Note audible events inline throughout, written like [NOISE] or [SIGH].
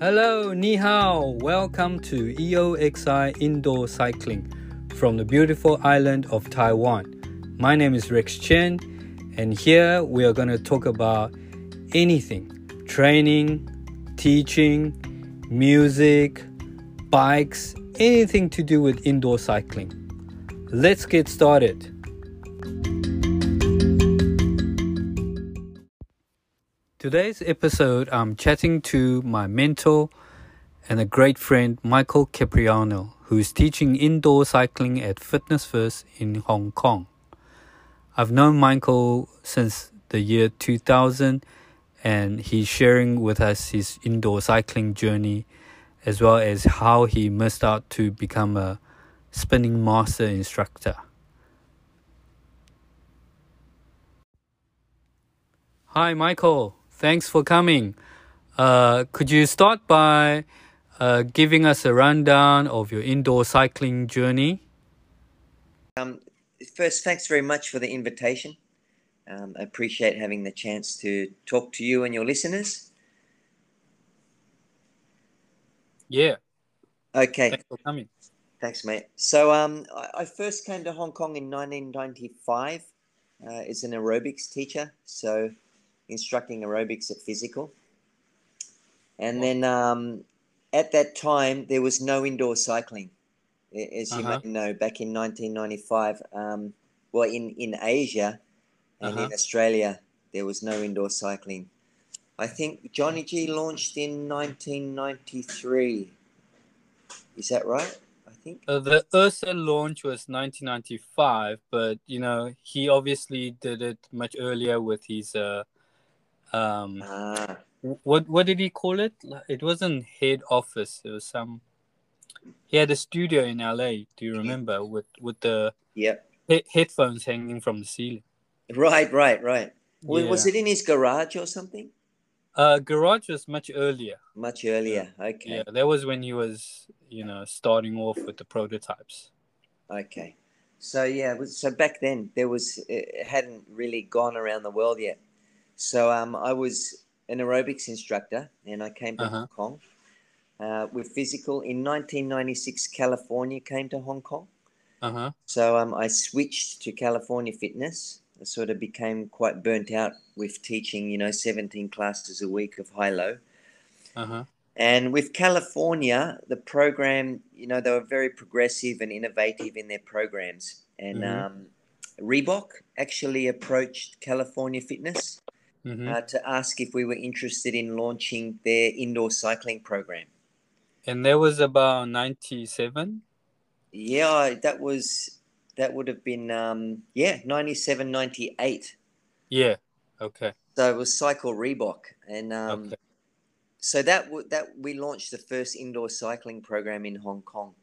Hello, ni hao. Welcome to EOXI Indoor Cycling from the beautiful island of Taiwan. My name is Rex Chen, and here we are going to talk about anything training, teaching, music, bikes, anything to do with indoor cycling. Let's get started. Today's episode, I'm chatting to my mentor and a great friend, Michael Kyprianou, who is teaching indoor cycling at Fitness First in Hong Kong. I've known Michael since the year 2000, and he's sharing with us his indoor cycling journey as well as how he missed out to become a spinning master instructor. Hi, Michael. Thanks for coming. Uh, could you start by uh, giving us a rundown of your indoor cycling journey? Um, first, thanks very much for the invitation. Um, I appreciate having the chance to talk to you and your listeners. Yeah. Okay. Thanks for coming. Thanks, mate. So, um, I, first came to Hong Kong in 1995 uh, as an aerobics teacher. So, instructing aerobics at physical. And then um, at that time, there was no indoor cycling. As you Uh-huh. may know, back in 1995, um, well, in, in Asia and Uh-huh. in Australia, there was no indoor cycling. I think Johnny G launched in 1993. Is that right? I think. Uh, the Ursa launch was 1995, but you know he obviously did it much earlier with his uh, um, Ah, what what did he call it? It wasn't head office. It was some. He had a studio in LA. Do you remember with with the yep. he- headphones hanging from the ceiling? Right, right, right. Was, was it in his garage or something? Uh, garage was much earlier. Much earlier. Okay. Yeah, that was when he was you know starting off with the prototypes. Okay. So yeah, so back then there was it hadn't really gone around the world yet. So um, I was an aerobics instructor, and I came to Uh-huh. Hong Kong uh, with physical in 1996. California came to Hong Kong, Uh huh. so um, I switched to California Fitness. I sort of became quite burnt out with teaching, you know, 17 classes a week of high low. Uh huh. And with California, the program, you know, they were very progressive and innovative in their programs. And Mhm. um, Reebok actually approached California Fitness hmm uh, to ask if we were interested in launching their indoor cycling program. And that was about ninety-seven. Yeah, that was, that would have been, um, yeah, 97, 98. Yeah. Okay. So it was Cycle Reebok. And um, Okay. so that w- that we launched the first indoor cycling program in Hong Kong,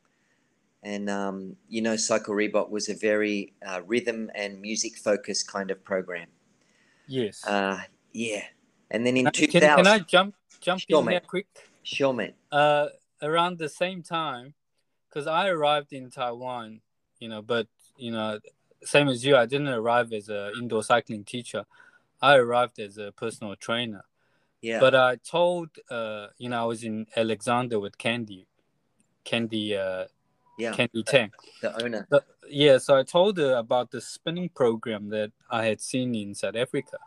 and um, you know, Cycle Reebok was a very uh, rhythm and music focused kind of program. Yes. Uh, yeah, and then in Uh, two can, can I jump jump Sure, in mate. quick? sure, man. Uh, around the same time, because I arrived in Taiwan, you know, but you know, same as you, I didn't arrive as a indoor cycling teacher. I arrived as a personal trainer. Yeah, But I told, uh, you know, I was in Alexander with Candy, Candy, uh, yeah, Candy Tang. the owner. But, yeah, so I told her about the spinning program that I had seen in South Africa.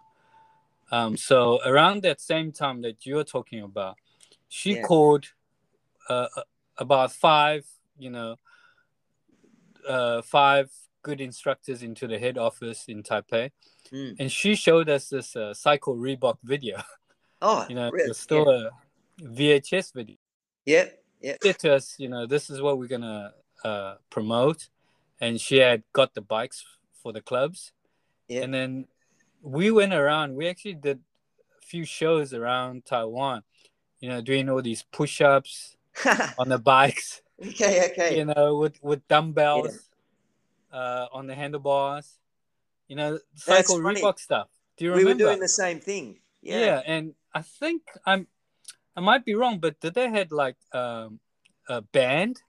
Um, so around that same time that you're talking about, she Yeah. called uh, about five, you know, uh, five good instructors into the head office in Taipei, Mm. and she showed us this uh, Cycle Reebok video. Oh, [LAUGHS] You know, really? it's still a VHS video. yeah, yeah, said to us, you know, this is what we're gonna uh, promote, and she had got the bikes for the clubs, yeah. and then we went around. We actually did a few shows around Taiwan, you know, doing all these push-ups [LAUGHS] on the bikes, okay, okay. you know, with with dumbbells uh, on the handlebars, you know, cycle. Reebok stuff. Do you remember? we were doing the same thing. yeah. Yeah, and I think I'm, I might be wrong, but did they had like um, a band,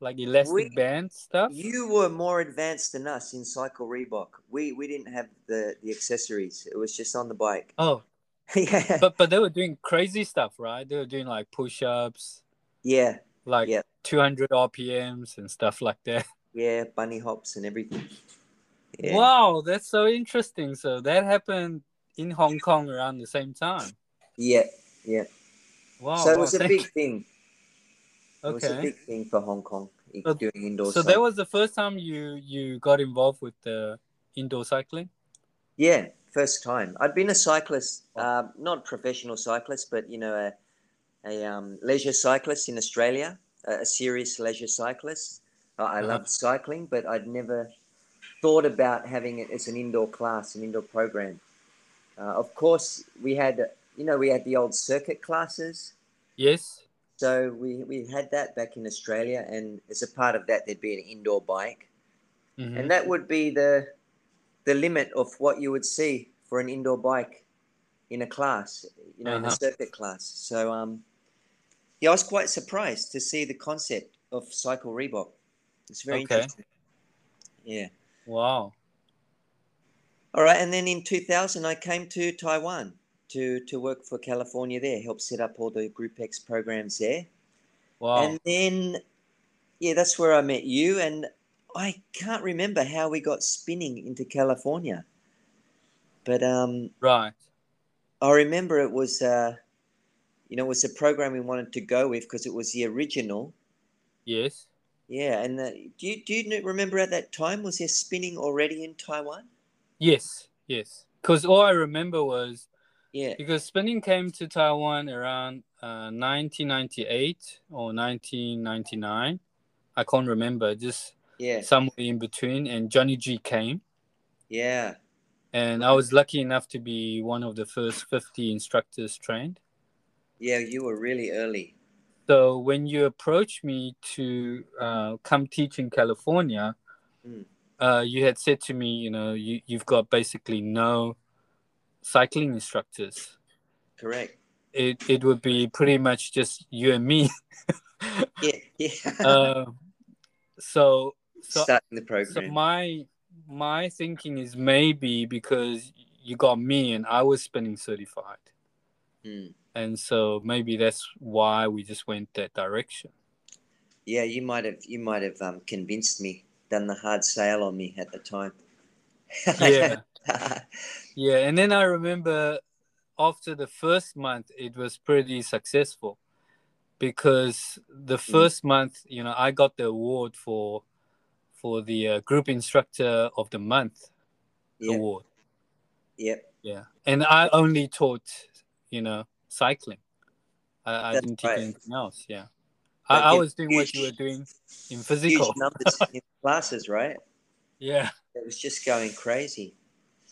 like elastic We- band stuff? You were more advanced than us in Cycle Reebok. We we didn't have the the accessories. It was just on the bike. Oh, [LAUGHS] yeah, But but they were doing crazy stuff, right? They were doing like push-ups, yeah, like Yeah. 200 RPMs and stuff like that. [LAUGHS] yeah, bunny hops and everything. Yeah. Wow, that's so interesting. So that happened in Hong Kong around the same time. Yeah, yeah. Wow. so it wow, was a thank- big thing. It was a Okay. big thing for Hong Kong doing indoor So cycling. that was the first time you you got involved with the indoor cycling. Yeah, first time. I'd been a cyclist, uh, not professional cyclist, but you know, a, a um, leisure cyclist in Australia, a, a serious leisure cyclist. I I Uh-huh. loved cycling, but I'd never thought about having it as an indoor class, an indoor program. Uh, of course, we had, you know, we had the old circuit classes. Yes. So we, we had that back in Australia, and as a part of that, there'd be an indoor bike Mhm. and that would be the the limit of what you would see for an indoor bike in a class, you know, in a Uh-huh. circuit class. So um, yeah, I was quite surprised to see the concept of Cycle Reebok. It's very Okay. interesting. Yeah. Wow. All right, and then in 2000, I came to Taiwan to to work for California there, help set up all the Group X programs there. Wow. And then, yeah, that's where I met you. And I can't remember how we got spinning into California. But um, right. I remember it was, uh, you know, it was a program we wanted to go with because it was the original. Yes. Yeah. And the, do, you, do you remember at that time, was there spinning already in Taiwan? Yes. Yes. Because all I remember was Yeah. because spinning came to Taiwan around uh, 1998 or 1999. I can't remember. Just Yeah. somewhere in between. And Johnny G came. Yeah. And I was lucky enough to be one of the first 50 instructors trained. Yeah. You were really early. So when you approached me to uh, come teach in California, Mm. uh, you had said to me, you know, you, you've got basically no cycling instructors. Correct. It, it would be pretty much just you and me. [LAUGHS] Yeah. Yeah. uh, so so, Starting the program. so my my thinking is maybe because you got me and I was spinning certified. Mm. And so maybe that's why we just went that direction. Yeah, you might have you might have um, convinced me, done the hard sale on me at the time. Yeah. [LAUGHS] [LAUGHS] Yeah, and then I remember after the first month, it was pretty successful because the first month, you know, I got the award for for the uh, group instructor of the month yeah, award. yep. Yeah, and I only taught, you know, cycling. I, I didn't teach right. anything else. Yeah, I, I was doing what you- were doing in Huge physical. numbers in [LAUGHS] classes, right? Yeah, It was just going crazy.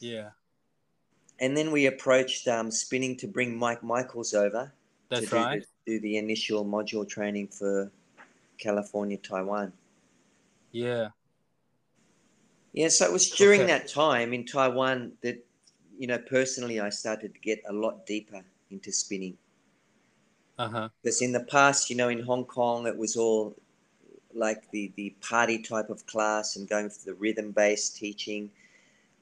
yeah, And then we approached um, spinning to bring Mike Michaels over that's to do, right. the, do the initial module training for California, Taiwan. Yeah, Yeah, so it was during Okay. that time in Taiwan that, you know, personally I started to get a lot deeper into spinning. uh huh. Because in the past, you know, in Hong Kong, it was all like the, the party type of class and going for the rhythm based teaching.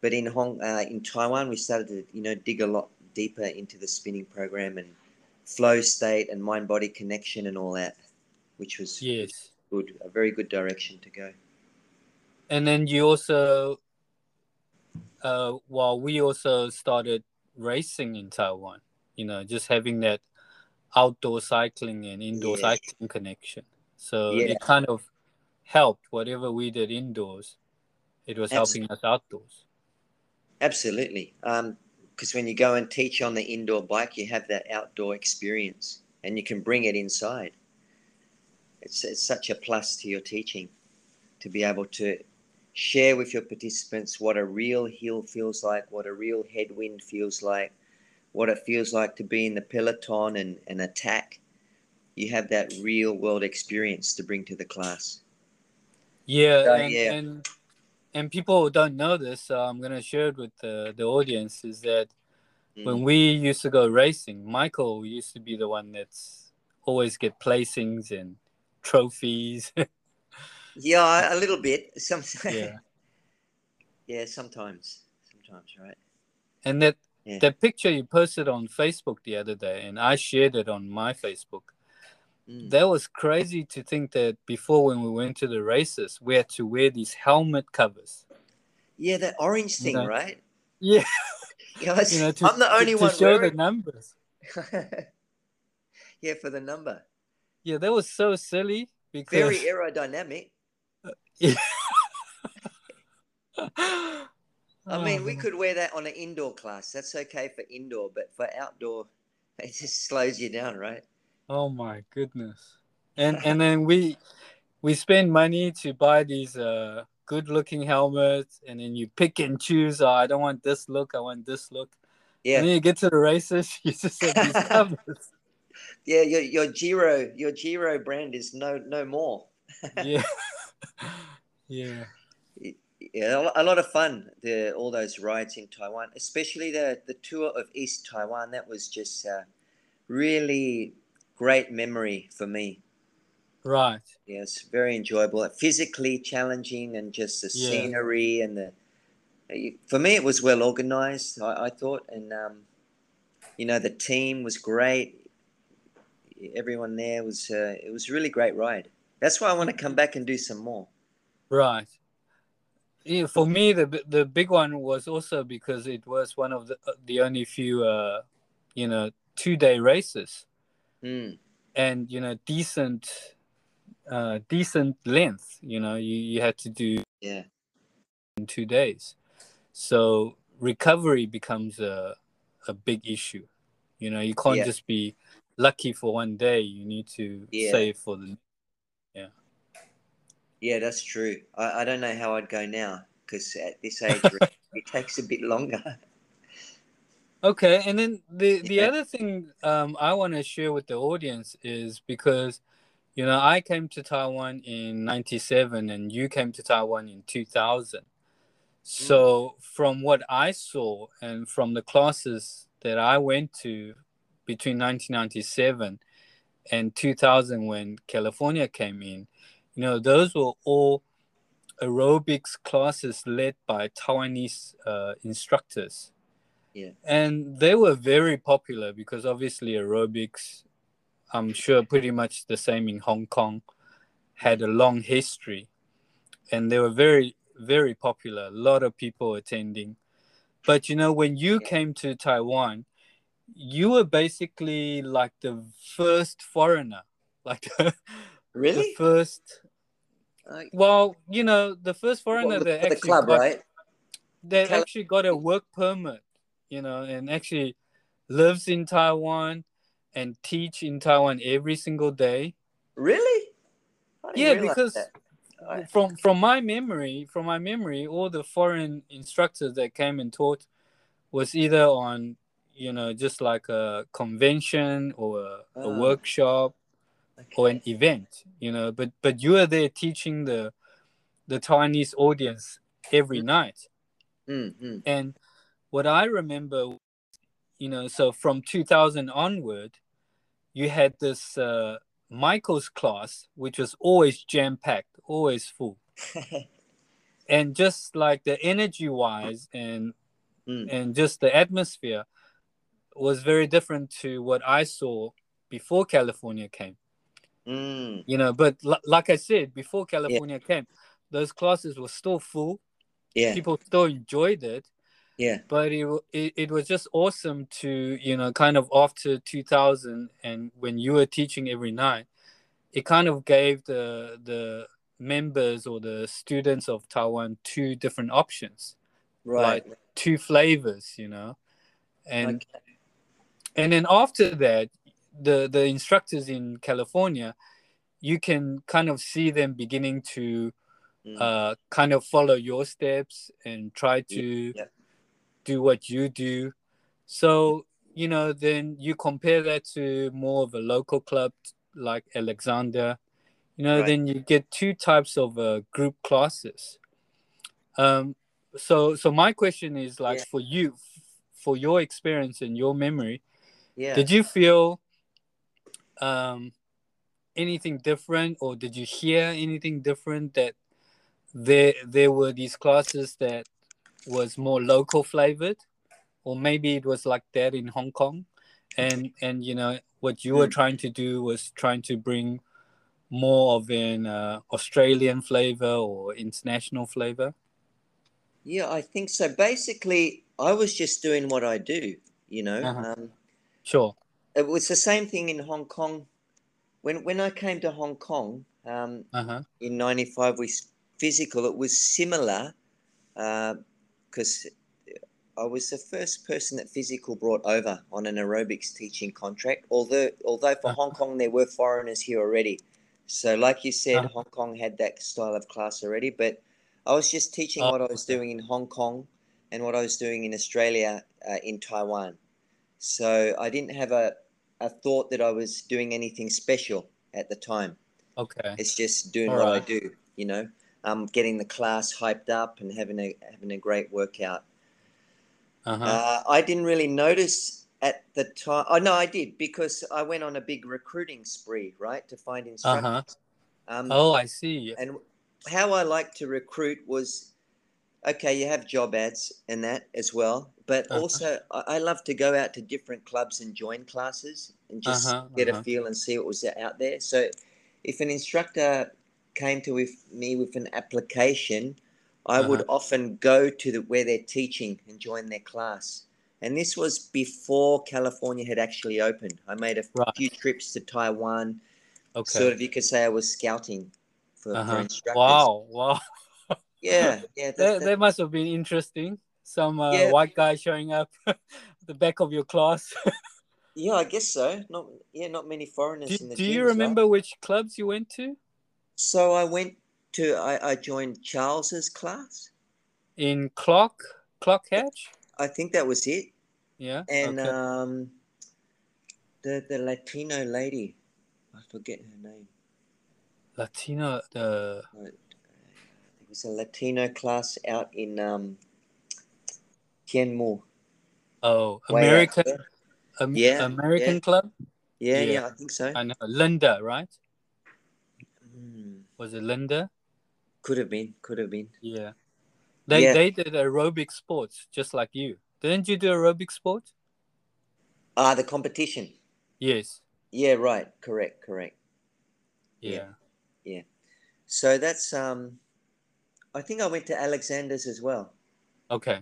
But in Hong uh, in Taiwan, we started to you know dig a lot deeper into the spinning program and flow state and mind body connection and all that, which was Yes. good, a very good direction to go. and then you also uh well we also started racing in taiwan you know just having that outdoor cycling and indoor Yeah. cycling connection so Yeah. it kind of helped whatever we did indoors it was helping us outdoors Absolutely. Because when you go and teach on the indoor bike, you have that outdoor experience and you can bring it inside. It's, it's such a plus to your teaching to be able to share with your participants what a real hill feels like, what a real headwind feels like, what it feels like to be in the peloton and, and attack. You have that real world experience to bring to the class. yeah Uh, and, yeah. and and people who don't know this so i'm going to share it with the, the audience is that Mm. when we used to go racing, Michael used to be the one that's always get placings and trophies. [LAUGHS] Yeah, a little bit. Some, [LAUGHS] yeah. yeah, sometimes. Sometimes, right? And that Yeah. that picture you posted on Facebook the other day, and I shared it on my Facebook. Mm. That was crazy to think that before when we went to the races, we had to wear these helmet covers. Yeah, that orange thing, know, right? Yeah, [LAUGHS] Yeah, you know, to, [LAUGHS] I'm the only to, to one show the numbers. [LAUGHS] yeah, for the number. Yeah, that was so silly because Very aerodynamic. I mean, we Oh, could wear that on an indoor class. That's okay for indoor, but for outdoor, it just slows you down, right? Oh my goodness. And and then we we spend money to buy these uh good looking helmets and then you pick and choose, oh, I don't want this look, I want this look. Yeah. And then you get to the races, [LAUGHS] you just have these [LAUGHS] covers. yeah. Your your Giro your Giro brand is no no more. yeah. [LAUGHS] yeah. Yeah, a lot of fun. The all those rides in Taiwan, especially the the tour of East Taiwan. That was just uh, really great memory for me. Right. Yeah, it's very enjoyable. Physically challenging, and just the Yeah. scenery and the. For me, it was well organized. I, I thought, and um, you know, the team was great. Everyone there was. Uh, it was a really great ride. That's why I want to come back and do some more. Right. Yeah, for me, the the big one was also because it was one of the uh, the only few, uh, you know, two day races, Mm, and you know, decent, uh, decent length. You know, you you had to do yeah, in two days, so recovery becomes a a big issue. You know, you can't Yeah. just be lucky for one day. You need to Yeah. save for the yeah. Yeah that's true. I, I don't know how I'd go now because at this age, [LAUGHS] it takes a bit longer. Okay, and then the the Yeah. other thing um, I want to share with the audience is because, you know, I came to Taiwan in '97 and you came to Taiwan in 2000. So from what I saw and from the classes that I went to between 1997 and 2000 when California came in, you know, those were all aerobics classes led by Taiwanese uh, instructors and they were very popular because obviously aerobics i'm sure pretty much the same in hong kong had a long history and they were very very popular a lot of people attending but you know when you Yeah. came to taiwan you were basically like the first foreigner [LAUGHS] like the, Really? the first Uh, well you know the first foreigner well, that actually club, got, right? that Cali- actually got a work permit, you know, and actually lives in Taiwan and teach in Taiwan every single day. Really? Yeah, because. I- from from my memory, from my memory, all the foreign instructors that came and taught was either on, you know, just like a convention or a, a Ah. workshop or an event, you know. But but you are there teaching the the Taiwanese audience every night. Mm, mm. And what I remember, you know, so from 2000 onward, you had this uh, Michael's class, which was always jam packed, always full. [LAUGHS] And just like the energy wise and Mm. and just the atmosphere was very different to what I saw before California came. Mm. You know, but l- like I said, before California came, those classes were still full. Yeah, People still enjoyed it. Yeah, but it, it it was just awesome to you know kind of after 2000 and when you were teaching every night it kind of gave the the members or the students of taiwan two different options right. two flavors you know and okay. and then after that the the instructors in california you can kind of see them beginning to Mm. uh, kind of follow your steps and try to yeah. Do what you do. So, you know, then you compare that to more of a local club like Alexander, you know, Right. then you get two types of uh, group classes. Um, so, so my question is like Yeah. for you, for your experience and your memory, yeah. did you feel um, anything different, or did you hear anything different that there there were these classes that was more local flavored or maybe it was like that in Hong Kong, and and you know what you were Mm. trying to do was trying to bring more of an uh, Australian flavor or international flavor. Yeah, I think so. Basically, I was just doing what I do, you know. Uh-huh. Um, Sure. it was the same thing in Hong Kong. When when I came to Hong Kong um, Uh huh. in '95 with physical, it was similar because I was the first person that physical brought over on an aerobics teaching contract. Although although for. Hong Kong there were foreigners here already, so like you said, Uh-huh. Hong Kong had that style of class already. But I was just teaching what I was doing in Hong Kong and what I was doing in Australia uh, in Taiwan. So I didn't have a, a thought that I was doing anything special at the time. Okay. It's just doing All what I do, you know. Um, getting the class hyped up and having a having a great workout. Uh-huh. Uh, I didn't really notice at the time. Oh no, I did because I went on a big recruiting spree, right, to find instructors. Uh-huh. Um, Oh, I see. and how I like to recruit was okay, you have job ads and that as well, but Uh-huh. also I, I love to go out to different clubs and join classes and just Uh-huh, get uh-huh. a feel and see what was out there. So if an instructor came to with me with an application, I would Uh-huh. often go to the where they're teaching and join their class. And this was before California had actually opened. I made a Right. few trips to Taiwan. Okay. Sort of, you could say I was scouting for, for uh-huh. instructors. Wow. Wow. [LAUGHS] Yeah, yeah. That, That, that- must have been interesting. Some uh, Yeah. white guy showing up [LAUGHS] at the back of your class. [LAUGHS] yeah, I guess so. Not yeah, not many foreigners do in the do you remember which clubs you went to So I went to I, I joined Charles's class. in Clock Clock Hatch? I think that was it. Yeah. And okay. um, the the Latino lady, I forget her name. Latino. The It was a Latino class out in um, Tianmu. oh American. Am- Yeah, American yeah. club. Yeah, Yeah. yeah, I think so. I know Linda, right? Was it Linda? could have been, could have been. Yeah. They Yeah. they did aerobic sports just like you. Didn't you do aerobic sports? Ah, the competition. Yes. Yeah, right. Correct, correct. Yeah. Yeah. So that's um, I think I went to Alexander's as well. Okay.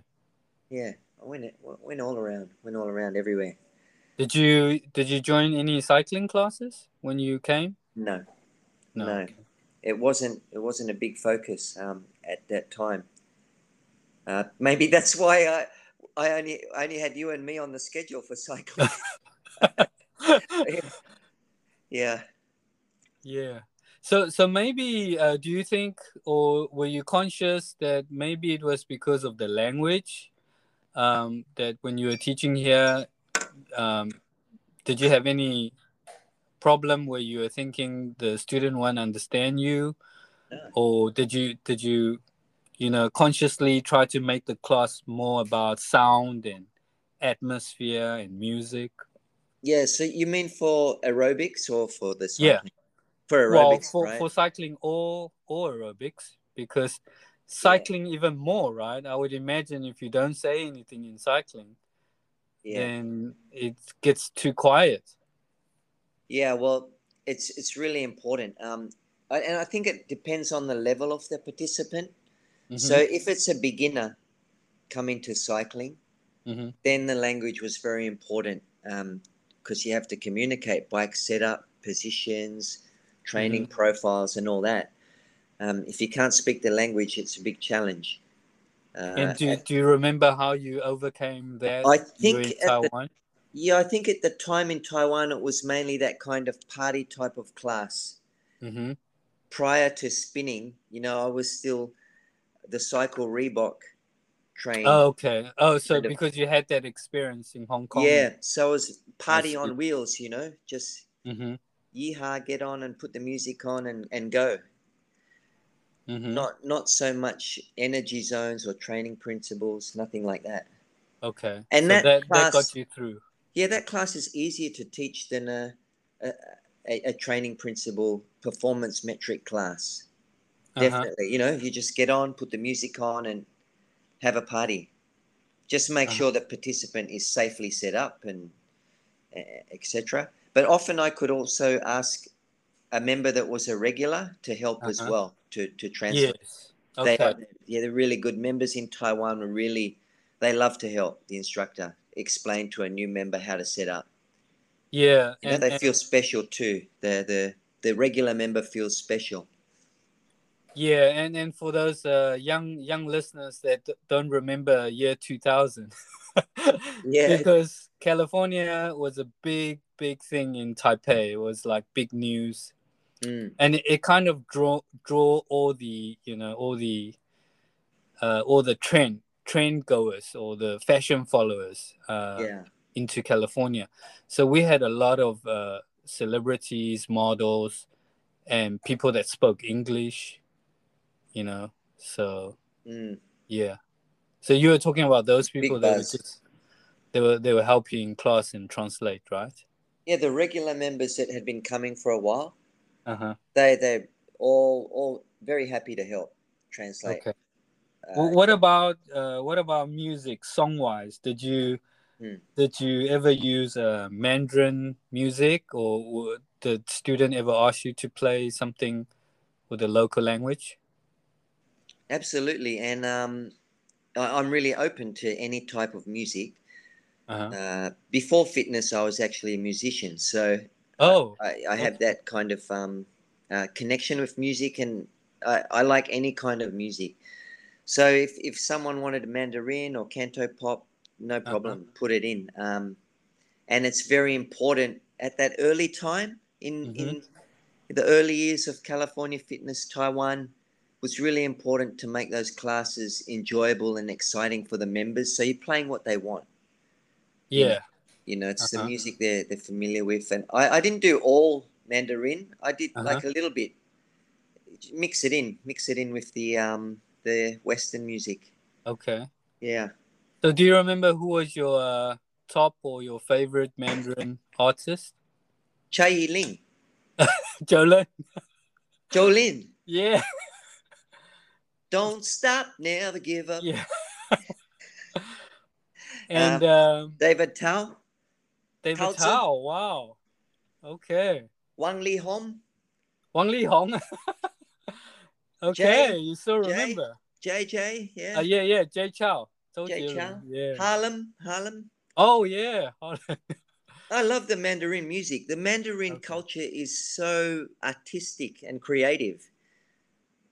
Yeah, I went went all around, went all around everywhere. Did you did you join any cycling classes when you came? No, No. No. okay. It wasn't. It wasn't a big focus um, at that time. Uh, maybe that's why I I only I only had you and me on the schedule for cycling. [LAUGHS] [LAUGHS] yeah. yeah. So so maybe uh, do you think or were you conscious that maybe it was because of the language um, that when you were teaching here um, did you have any problem where you were thinking the student won't understand you No. or did you did you you know consciously try to make the class more about sound and atmosphere and music Yeah. So you mean for aerobics or for the Yeah. cycling? For well aerobics, for, right? for cycling or or aerobics because cycling even more right i would imagine if you don't say anything in cycling yeah. then it gets too quiet Yeah, well, it's it's really important, um, and I think it depends on the level of the participant. So Mhm, if it's a beginner coming to cycling, mhm. then the language was very important because you have to communicate bike setup, positions, training profiles, and all that. Um, if you can't speak the language, it's a big challenge. Uh, and do, do you remember how you overcame that I think in at the taiwan yeah, I think at the time in Taiwan, it was mainly that kind of party type of class. hmm prior to spinning, you know, I was still the cycle Reebok train. oh okay oh so kind of- because you had that experience in hong kong yeah, so I was party on wheels, you know, just hmm yeehaw, get on and put the music on and, and go. hmm Not not so much energy zones or training principles, nothing like that. okay And so that that, that got you through Yeah, that class is easier to teach than a a, a, training principle performance metric class. Uh-huh. Definitely, you know, you just get on, put the music on, and have a party. just make Uh-huh. sure the participant is safely set up and uh, etc. But often I could also ask a member that was a regular to help as Uh-huh. well to to translate. Yes. They Okay. are, yeah, they're really good members in Taiwan. Are really, they love to help the instructor explain to a new member how to set up. Yeah. You know, And, they and- feel special too. The the the regular member feels special. yeah, and, and for those uh, young young listeners that don't remember year 2000, [LAUGHS] Yeah. because California was a big big thing in Taipei. It was like big news. Mm, and it, it kind of draw draw all the you know all the uh all the trend trend goers or the fashion followers uh yeah. into california. So we had a lot of uh celebrities models and people that spoke english you know so Mm, yeah. So you were talking about those Big people that were just they were they were helping in class and translate right? Yeah. The regular members that had been coming for a while, uh-huh. They they're all all very happy to help translate. okay Well, what about uh, what about music song wise? Did you Hmm. did you ever use uh, Mandarin music, or the student ever ask you to play something with the local language? Absolutely, and um, I, I'm really open to any type of music. Uh-huh. Uh, before fitness, I was actually a musician, so Oh, I, I have that kind of um, uh, connection with music, and I, I like any kind of music. So if, if someone wanted a Mandarin or Canto pop, no problem, put it in. Um, and it's very important at that early time in Mhm. in the early years of California Fitness Taiwan was really important to make those classes enjoyable and exciting for the members. So you're playing what they want. yeah. You know, it's the Uh-huh. music they're they're familiar with, and I, I didn't do all Mandarin. I did Uh-huh. like a little bit. Mix it in, mix it in with the um the Western music. Okay. Yeah, So, do you remember who was your uh, top or your favorite Mandarin artist? Chai Yi Ling, [LAUGHS] Jolin. Jolin, Yeah. [LAUGHS] don't stop, never give up. Yeah. [LAUGHS] and um, David Tao, David Tao Tao. Wow. Okay. Wang Li Hong, Wang Li Hong. Okay, you still Jay, remember? JJ, yeah, Uh, yeah, yeah, Jay Chou. Jay Jielun, Chou. Yeah. Harlem, Harlem. Oh yeah. [LAUGHS] I love the Mandarin music. The Mandarin Okay. culture is so artistic and creative.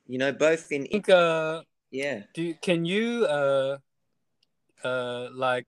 You know, both in I think uh, yeah. do can you uh, uh, like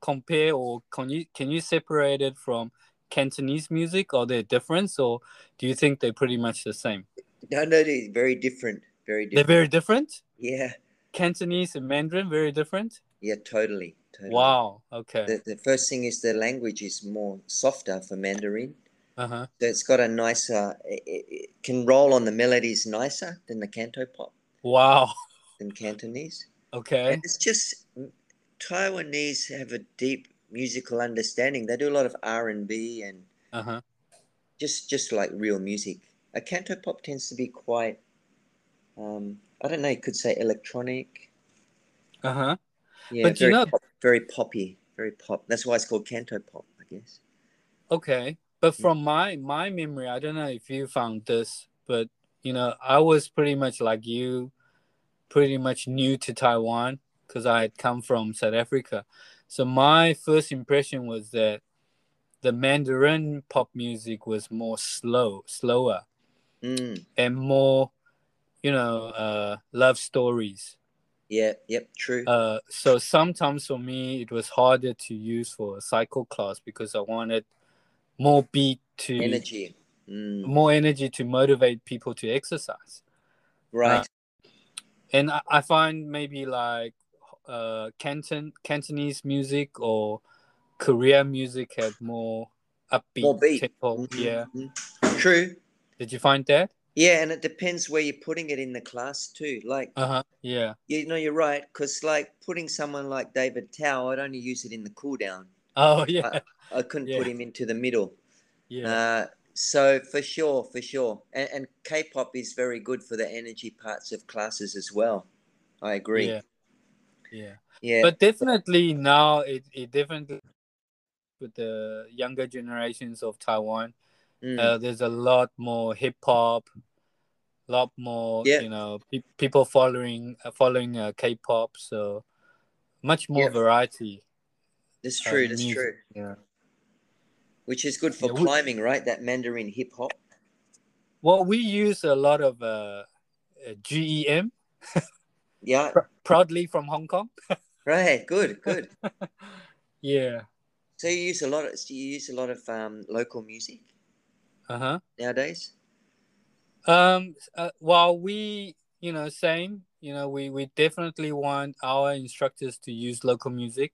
compare or can you can you separate it from Cantonese music? Are there difference, or do you think they're pretty much the same? No, no, they're very different. Very They're very different. Yeah, Cantonese and Mandarin very different. yeah, totally. totally. Wow. Okay. The, the first thing is the language is more softer for Mandarin. Uh huh. So it's got a nicer, it, it, can roll on the melodies nicer than the Canto pop, Wow. [LAUGHS] than Cantonese. Okay. And it's just Taiwanese have a deep musical understanding. They do a lot of R and B and Uh huh. just just like real music. A canto pop tends to be quite, um, I don't know, you could say electronic. Uh huh. Yeah, But you very, know- pop, very poppy, very pop. That's why it's called canto pop, I guess. Okay, but from my my memory, I don't know if you found this, but you know, I was pretty much like you, pretty much new to Taiwan because I had come from South Africa. So my first impression was that the Mandarin pop music was more slow, slower, Mm, and more, you know, uh, love stories. yeah, yep, true. Uh, so sometimes for me, it was harder to use for a cycle class because I wanted more beat to Energy. Mm, more energy to motivate people to exercise. right. And I, I find maybe like uh, Canton Cantonese music or Korean music had more upbeat More beat. tempo. Mhm, Yeah. mhm. True. Did you find that? Yeah, and it depends where you're putting it in the class too. Like, Uh huh. Yeah. you know, you're right, because like putting someone like David Tao, I'd only use it in the cool down. Oh yeah. I couldn't Yeah. put him into the middle. Yeah. Uh, so for sure, for sure, and, and K-pop is very good for the energy parts of classes as well. I agree. Yeah. Yeah. Yeah. But definitely now it, it definitely with the younger generations of Taiwan, Mm. uh, there's a lot more hip hop, a lot more Yeah. you know pe- people following uh, following uh, K-pop, so much more Yeah. variety. that's true. that's music. true. Yeah. Which is good for Yeah, we- climbing, right? That Mandarin hip hop. Well, we use a lot of uh, uh, GEM, Yeah. pr- proudly from Hong Kong. [LAUGHS] Right. Good. Good. [LAUGHS] Yeah. so you use a lot of you use a lot of um, local music Uh huh. nowadays. Um. Uh, while we, you know, same. You know, we we definitely want our instructors to use local music.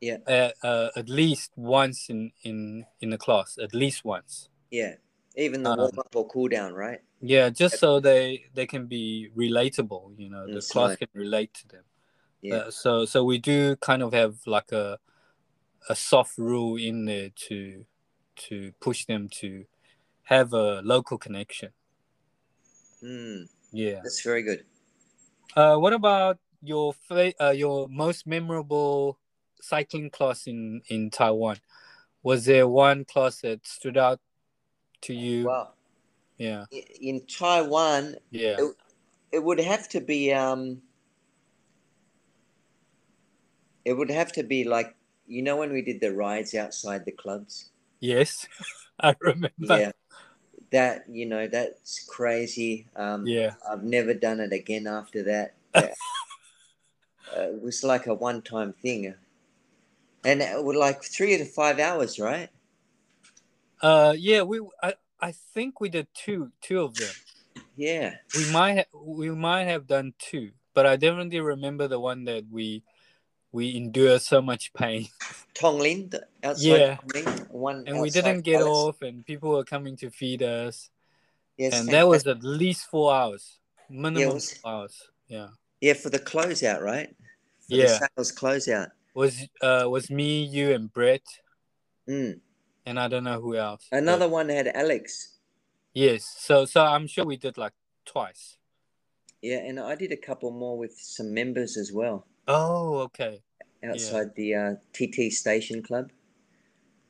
Yeah. Uh, uh, at least once in in in the class, at least once. Yeah. Even the Um, warm up or cool down, right? Yeah, just so they they can be relatable. You know, the Mm, class right. can relate to them. Yeah. Uh, so so we do kind of have like a a soft rule in there to to push them to have a local connection. Mm, Yeah. that's very good. Uh, what about your fa- uh, your most memorable cycling class in in Taiwan? Was there one class that stood out to you? Wow. Yeah. In Taiwan, Yeah. it, it would have to be um. It would have to be like you know when we did the rides outside the clubs. Yes. [LAUGHS] I remember. Yeah. That you know that's crazy. Um, Yeah. I've never done it again after that. [LAUGHS] Uh, it was like a one-time thing, and it was like three to five hours, right? Uh, yeah. We I I think we did two two of them. Yeah, We might ha- we might have done two, but I definitely remember the one that we we endure so much pain [LAUGHS] Tonglin, outside Yeah. Tonglin, one, and we didn't get Palace. off and people were coming to feed us Yes, and that was at least four hours minimum was- four hours yeah yeah for the closeout, right? For Yeah. the sales closeout. was uh was me you and brett Mm. and i don't know who else but- Another one had Alex. yes so so i'm sure we did like twice Yeah, and I did a couple more with some members as well oh okay outside the uh, TT Station Club.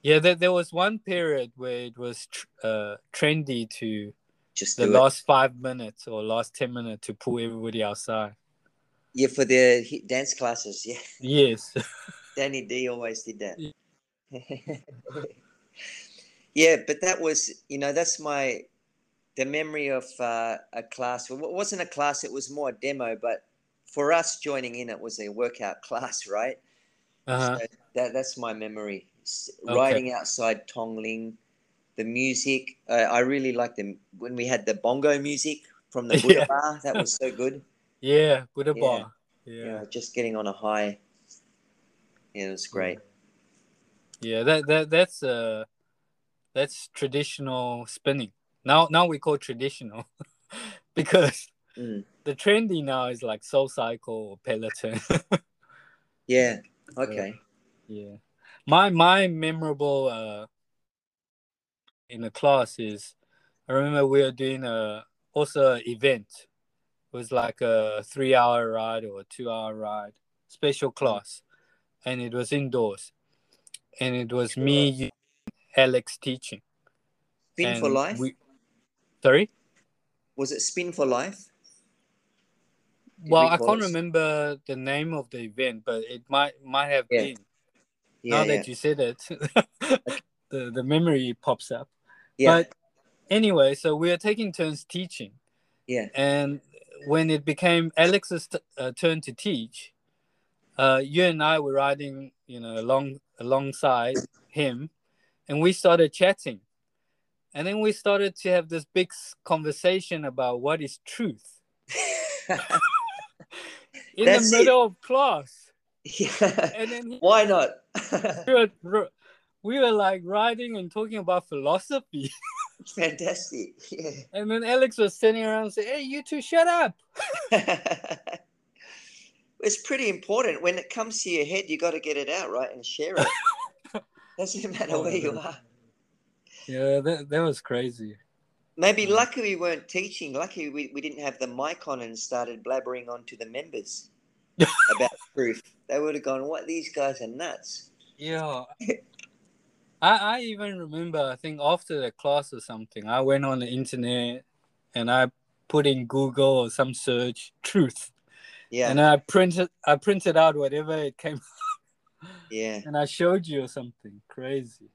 yeah there, there was one period where it was tr- uh trendy to Just the do it. last five minutes or last 10 minutes to pull everybody outside Yeah, for the dance classes. Yeah, yes [LAUGHS] Danny D always did that. Yeah. [LAUGHS] yeah, but that was, you know, that's my the memory of uh, a class. Well, it wasn't a class; it was more a demo. But for us joining in, it was a workout [LAUGHS] class, right? uh-huh So that that's my memory. Okay. Riding outside Tongling, the music. Uh, I really liked them when we had the bongo music from the [LAUGHS] Buddha Yeah. bar. That was so good. yeah buddha Yeah. bar Yeah. yeah just getting on a high. Yeah, it was great. Yeah, that that that's uh that's traditional spinning. Now now we call traditional [LAUGHS] because Mm. the trendy now is like Soul Cycle or Peloton. [LAUGHS] Yeah. Okay. yeah. My my memorable uh in the class is I remember we were doing a also an event. It was like a three hour ride or a two hour ride, special class. And it was indoors. And it was me, Alex teaching. Spin for life. We, sorry? Was it Spin for Life? Well, I can't remember the name of the event, but it might might have Yeah. been. Yeah, now yeah. that you said it, [LAUGHS] the the memory pops up. yeah, But anyway, so we are taking turns teaching, yeah. and when it became Alex's t- uh, turn to teach, uh, you and I were riding, you know, along alongside him, and we started chatting, and then we started to have this big conversation about what is truth [LAUGHS] in That's the it. middle of class, yeah. and then he, Why not? [LAUGHS] we, were, we were like writing and talking about philosophy, [LAUGHS] Fantastic. Yeah. and then Alex was standing around saying, "Hey, you two, shut up." [LAUGHS] it's pretty important. When it comes to your head, you got to get it out, right, and share it. Doesn't matter Oh, where you are. Yeah, that that was crazy. Maybe Mm. lucky we weren't teaching. Lucky we, we didn't have the mic on and started blabbering on to the members [LAUGHS] about truth. they would have gone, "What? These guys are nuts." Yeah. [LAUGHS] I, I even remember, I think after the class or something, I went on the internet and I put in Google or some search truth. Yeah, And I printed I printed out whatever it came [LAUGHS] yeah. and I showed you or something. Crazy.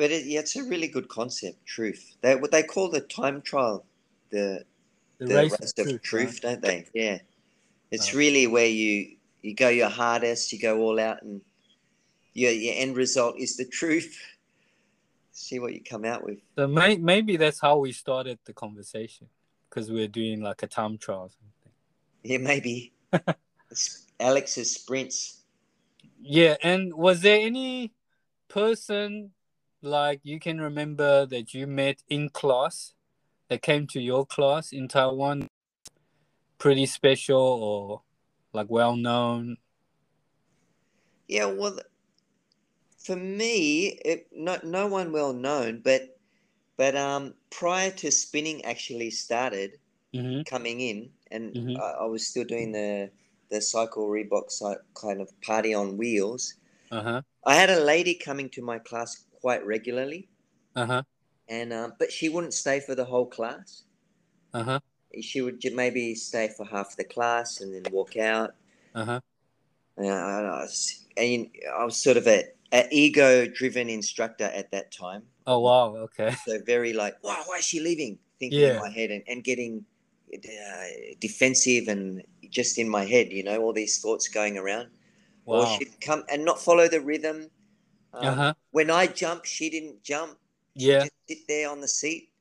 But it, yeah, it's a really good concept. Truth. They what they call the time trial, the The, the race, race of truth, truth, right? don't they? Yeah. It's Oh. really where you you go your hardest, you go all out, and your your end result is the truth. [LAUGHS] See what you come out with. So may, maybe that's how we started the conversation because we're doing like a time trial or something. Yeah, maybe. [LAUGHS] Alex's sprints. Yeah, and was there any person like you can remember that you met in class that came to your class in Taiwan pretty special or like well known? Yeah, well, for me, it, no no one well known, but but um prior to spinning actually started Mm-hmm. coming in, and Mhm. I, I was still doing the the Cycle Reebok kind of party on wheels. Uh huh. I had a lady coming to my class quite regularly, Uh huh. and um, but she wouldn't stay for the whole class. Uh huh. She would maybe stay for half the class and then walk out. Uh huh. And I, I was, and I was sort of a, a ego driven instructor at that time. Oh wow. Okay. So very like, wow, why is she leaving? Thinking Yeah. in my head and, and getting uh, defensive and just in my head, you know, all these thoughts going around. Or Wow. she'd come and not follow the rhythm. Um, Uh huh. When I jumped, she didn't jump. Yeah. Sit there on the seat.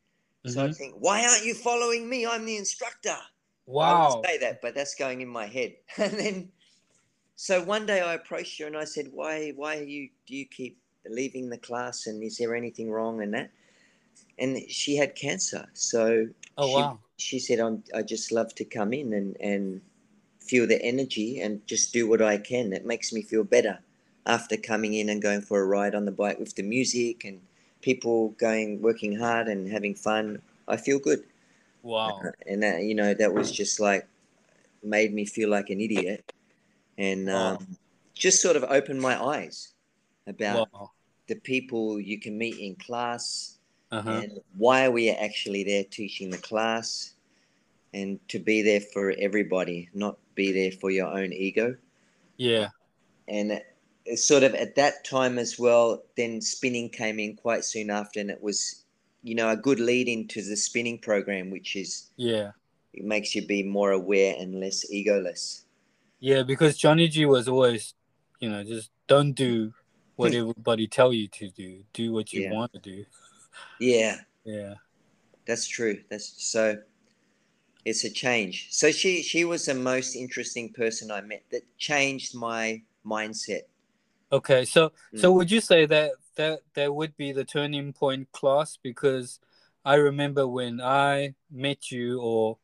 So I'd Mhm. think, why aren't you following me? I'm the instructor. I Wow. say that, but that's going in my head. [LAUGHS] And then, so one day I approached her and I said, "Why, why are you? Do you keep leaving the class? And is there anything wrong?" And that, and she had cancer. So Oh she, wow. she said, "I'm. I just love to come in and and feel the energy and just do what I can. It makes me feel better after coming in and going for a ride on the bike with the music and people going working hard and having fun. I feel good." Wow. and that you know that was just like made me feel like an idiot and Wow. um, just sort of opened my eyes about Wow. the people you can meet in class Uh huh. and why we are actually there teaching the class and to be there for everybody not be there for your own ego Yeah. and sort of at that time as well then spinning came in quite soon after and it was you know a good lead into the spinning program which is Yeah. it makes you be more aware and less egoless. Yeah. Because Johnny G was always, you know, just don't do what [LAUGHS] everybody tell you to do. Do what you Yeah. want to do. Yeah, Yeah. that's true. That's so. It's a change. So she she was the most interesting person I met that changed my mindset. Okay, so Mm. so would you say that that that would be the turning point class because I remember when I met you or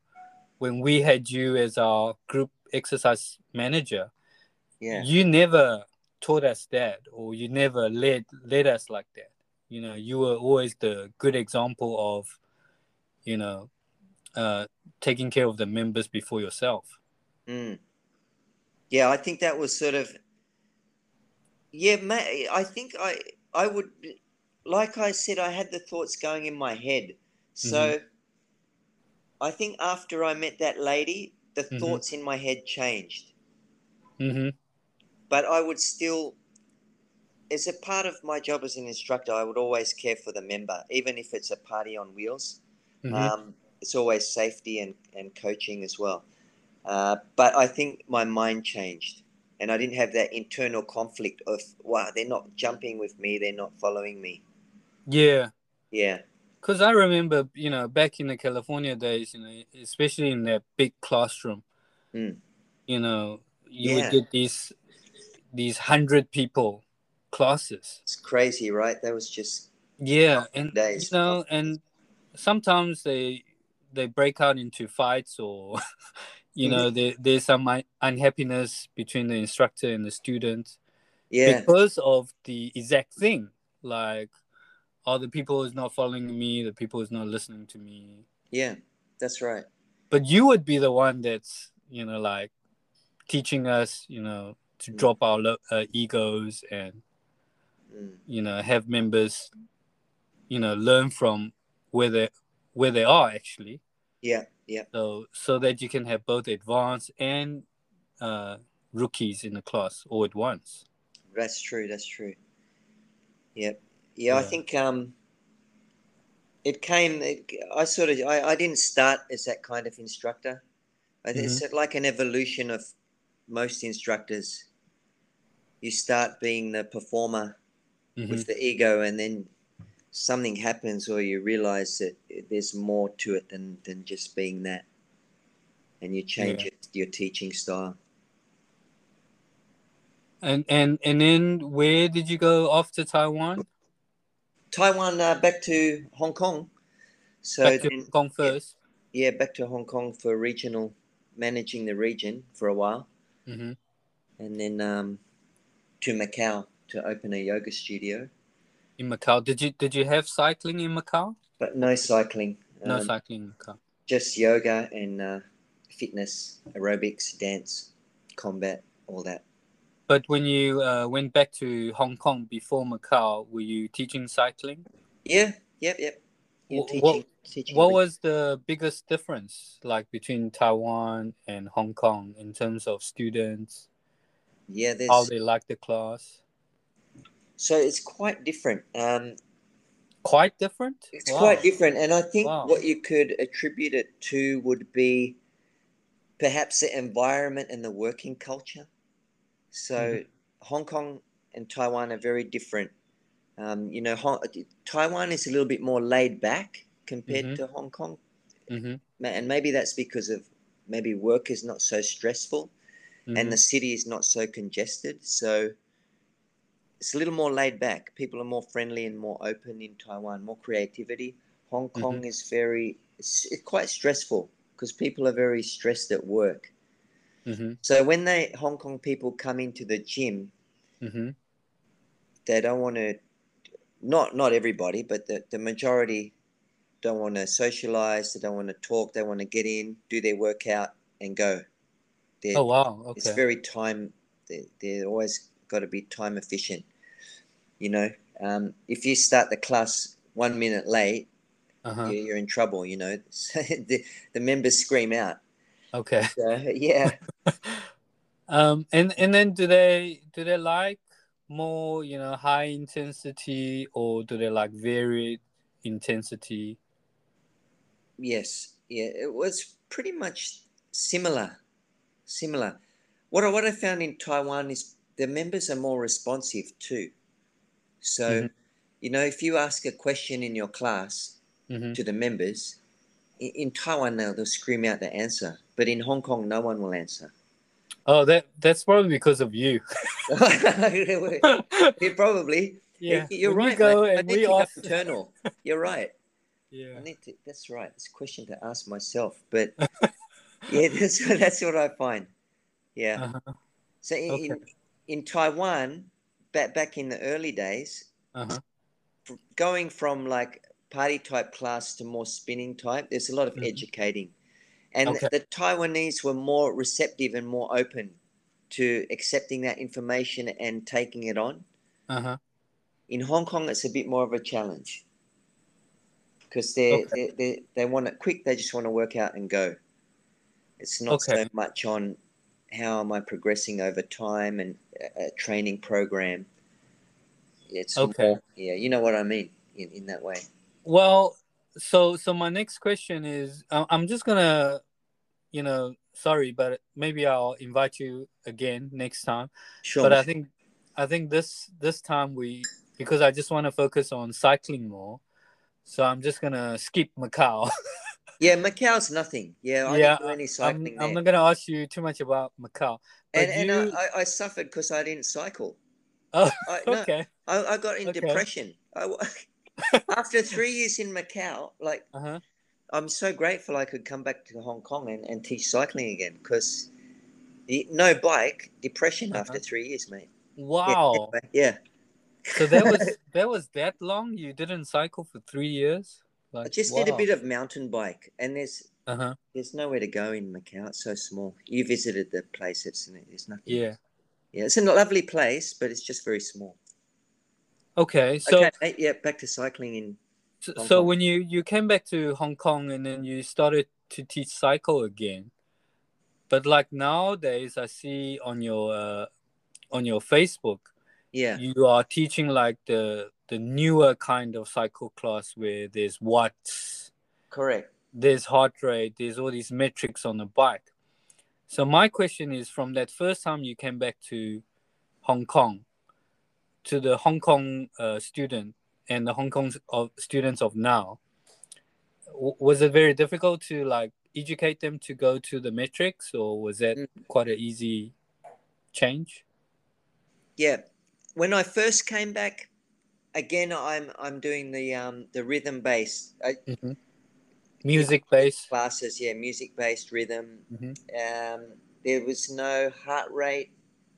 when we had you as our group exercise manager, Yeah, you never taught us that or you never led led us like that. You know, you were always the good example of, you know, uh, taking care of the members before yourself. mm. yeah. I think that was sort of. Yeah, I think I I would, like I said, I had the thoughts going in my head. So, I think after I met that lady, the Mhm. thoughts in my head changed. Mm-hmm. but I would still, as a part of my job as an instructor, I would always care for the member, even if it's a party on wheels. Mm-hmm. Um, it's always safety and, and coaching as well. Uh, but I think my mind changed, and I didn't have that internal conflict of, wow, they're not jumping with me, they're not following me. yeah. Yeah, Because I remember, you know, back in the California days, you know, especially in that big classroom, Mm. you know, you Yeah. would get these these hundred people classes. it's crazy, right? That was just, Yeah, and Days. you know, and sometimes they they break out into fights, or [LAUGHS] you know, there, there's some unhappiness between the instructor and the student yeah, because of the exact thing, like, oh, the people is not following me, the people is not listening to me. yeah, that's right. but you would be the one that's you know like teaching us you know to Mm. drop our uh, egos and Mm. you know have members you know learn from where they where they are actually Yeah, yeah, so so that you can have both advanced and uh, rookies in the class all at once that's true. That's true. Yep. Yeah, I think um, it came. It, I sort of. I, I didn't start as that kind of instructor. I think It's like an evolution of most instructors. You start being the performer Mhm. with the ego, and then something happens, or you realize that there's more to it than than just being that, and you change Yeah. it, your teaching style. and and and then where did you go off to taiwan Taiwan, uh, back to Hong Kong. So back to then- hong kong first yeah, back to Hong Kong for regional, managing the region for a while, hmm and then um, to Macau to open a yoga studio, in macau did you did you have cycling in macau but no cycling. no um, cycling in macau just yoga and uh, fitness, aerobics, dance, combat, all that. But when you uh, went back to Hong Kong before Macau, were you teaching cycling? Yeah, yep, yep. Yeah, teaching, what- teaching. What was the biggest difference like between Taiwan and Hong Kong in terms of students, yeah, there's how they like the class? So it's quite different. Um, Quite different. It's Wow. quite different, and I think Wow. what you could attribute it to would be perhaps the environment and the working culture. So, Mm-hmm. Hong Kong and Taiwan are very different. Um, you know, Hong, Taiwan is a little bit more laid back compared Mhm. to Hong Kong, hmm and maybe that's because of maybe work is not so stressful and the city is not so congested. So it's a little more laid back. People are more friendly and more open in Taiwan, more creativity. Hong Kong is very, it's, it's quite stressful because people are very stressed at work. hmm So when they Hong Kong people come into the gym, hmm they don't want to, not not everybody, but the, the majority don't want to socialize. They don't want to talk. They want to get in, do their workout, and go. They're, Oh wow. Okay. it's very time they, they're always got to be time efficient you know um, if you start the class one minute late uh-huh. you're, you're in trouble you know [LAUGHS] the, the members scream out Okay. so yeah [LAUGHS] Um, and and then do they do they like more you know high intensity or do they like varied intensity? yes yeah it was pretty much similar similar what I, what I found in taiwan is the members are more responsive too so Mhm. you know if you ask a question in your class hmm to the members. In, in Taiwan now, they'll scream out the answer, but in Hong Kong, no one will answer. Oh, that that's probably because of you. [LAUGHS] [LAUGHS] probably. yeah, you're when right. You go mate. I and need we to go ask. internal. You're right. [LAUGHS] Yeah. I need to. That's right. It's a question to ask myself, but yeah, that's that's what I find. Yeah. Uh-huh. So in, in Okay. in Taiwan, back back in the early days, Uh-huh. going from like party type class to more spinning type, there's a lot of Mhm. educating. And Okay. the Taiwanese were more receptive and more open to accepting that information and taking it on. Uh-huh. In Hong Kong, it's a bit more of a challenge because they Okay. they they they want it quick. They just want to work out and go. It's not Okay. so much on how am I progressing over time and a, training program. It's Okay. more, yeah, you know what I mean in, in that way. Well, so so my next question is, I'm just gonna, you know, sorry, but maybe I'll invite you again next time. Sure. But I think, I think this this time we because I just want to focus on cycling more, so I'm just gonna skip Macau. [LAUGHS] yeah, Macau's nothing. Yeah, I Yeah, didn't do any I'm, cycling I'm not gonna ask you too much about Macau. And and you, I, I, I suffered because I didn't cycle. Oh, I, [LAUGHS] no, okay, I, I got in Okay. depression. I [LAUGHS] after three years in Macau, like uh huh, I'm so grateful I could come back to Hong Kong and, and teach cycling again because no bike, depression Uh-huh. after three years, mate. Yeah, wow. anyway, yeah. So that was [LAUGHS] that was that long. You didn't cycle for three years. I just wow. did a bit of mountain bike, and there's Uh huh. there's nowhere to go in Macau. It's so small. You visited the place. It's there's nothing. Yeah. Yeah, it's a lovely place, but it's just very small. Okay, so okay, yeah, back to cycling in. so, so when you you came back to Hong Kong and then you started to teach cycle again, but like nowadays I see on your uh, on your Facebook Yeah, you are teaching like the the newer kind of cycle class where there's watts, correct. there's heart rate, there's all these metrics on the bike. So my question is from that first time you came back to Hong Kong to the Hong Kong uh, student and the Hong Kong of students of now w- was it very difficult to like educate them to go to the metrics or was that Mm. quite an easy change Yeah, when I first came back, again, I'm I'm doing the um the rhythm based uh, music based classes. Yeah, music based rhythm. Mhm. Um, there was no heart rate.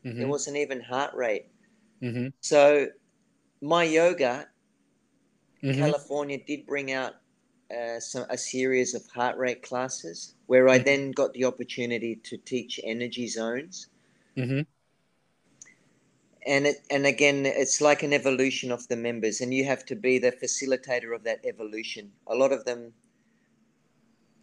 Mm-hmm. There wasn't even heart rate. hmm So, my yoga hmm California did bring out uh, some, a series of heart rate classes where I Mhm. then got the opportunity to teach energy zones. And it, and again, it's like an evolution of the members, and you have to be the facilitator of that evolution. A lot of them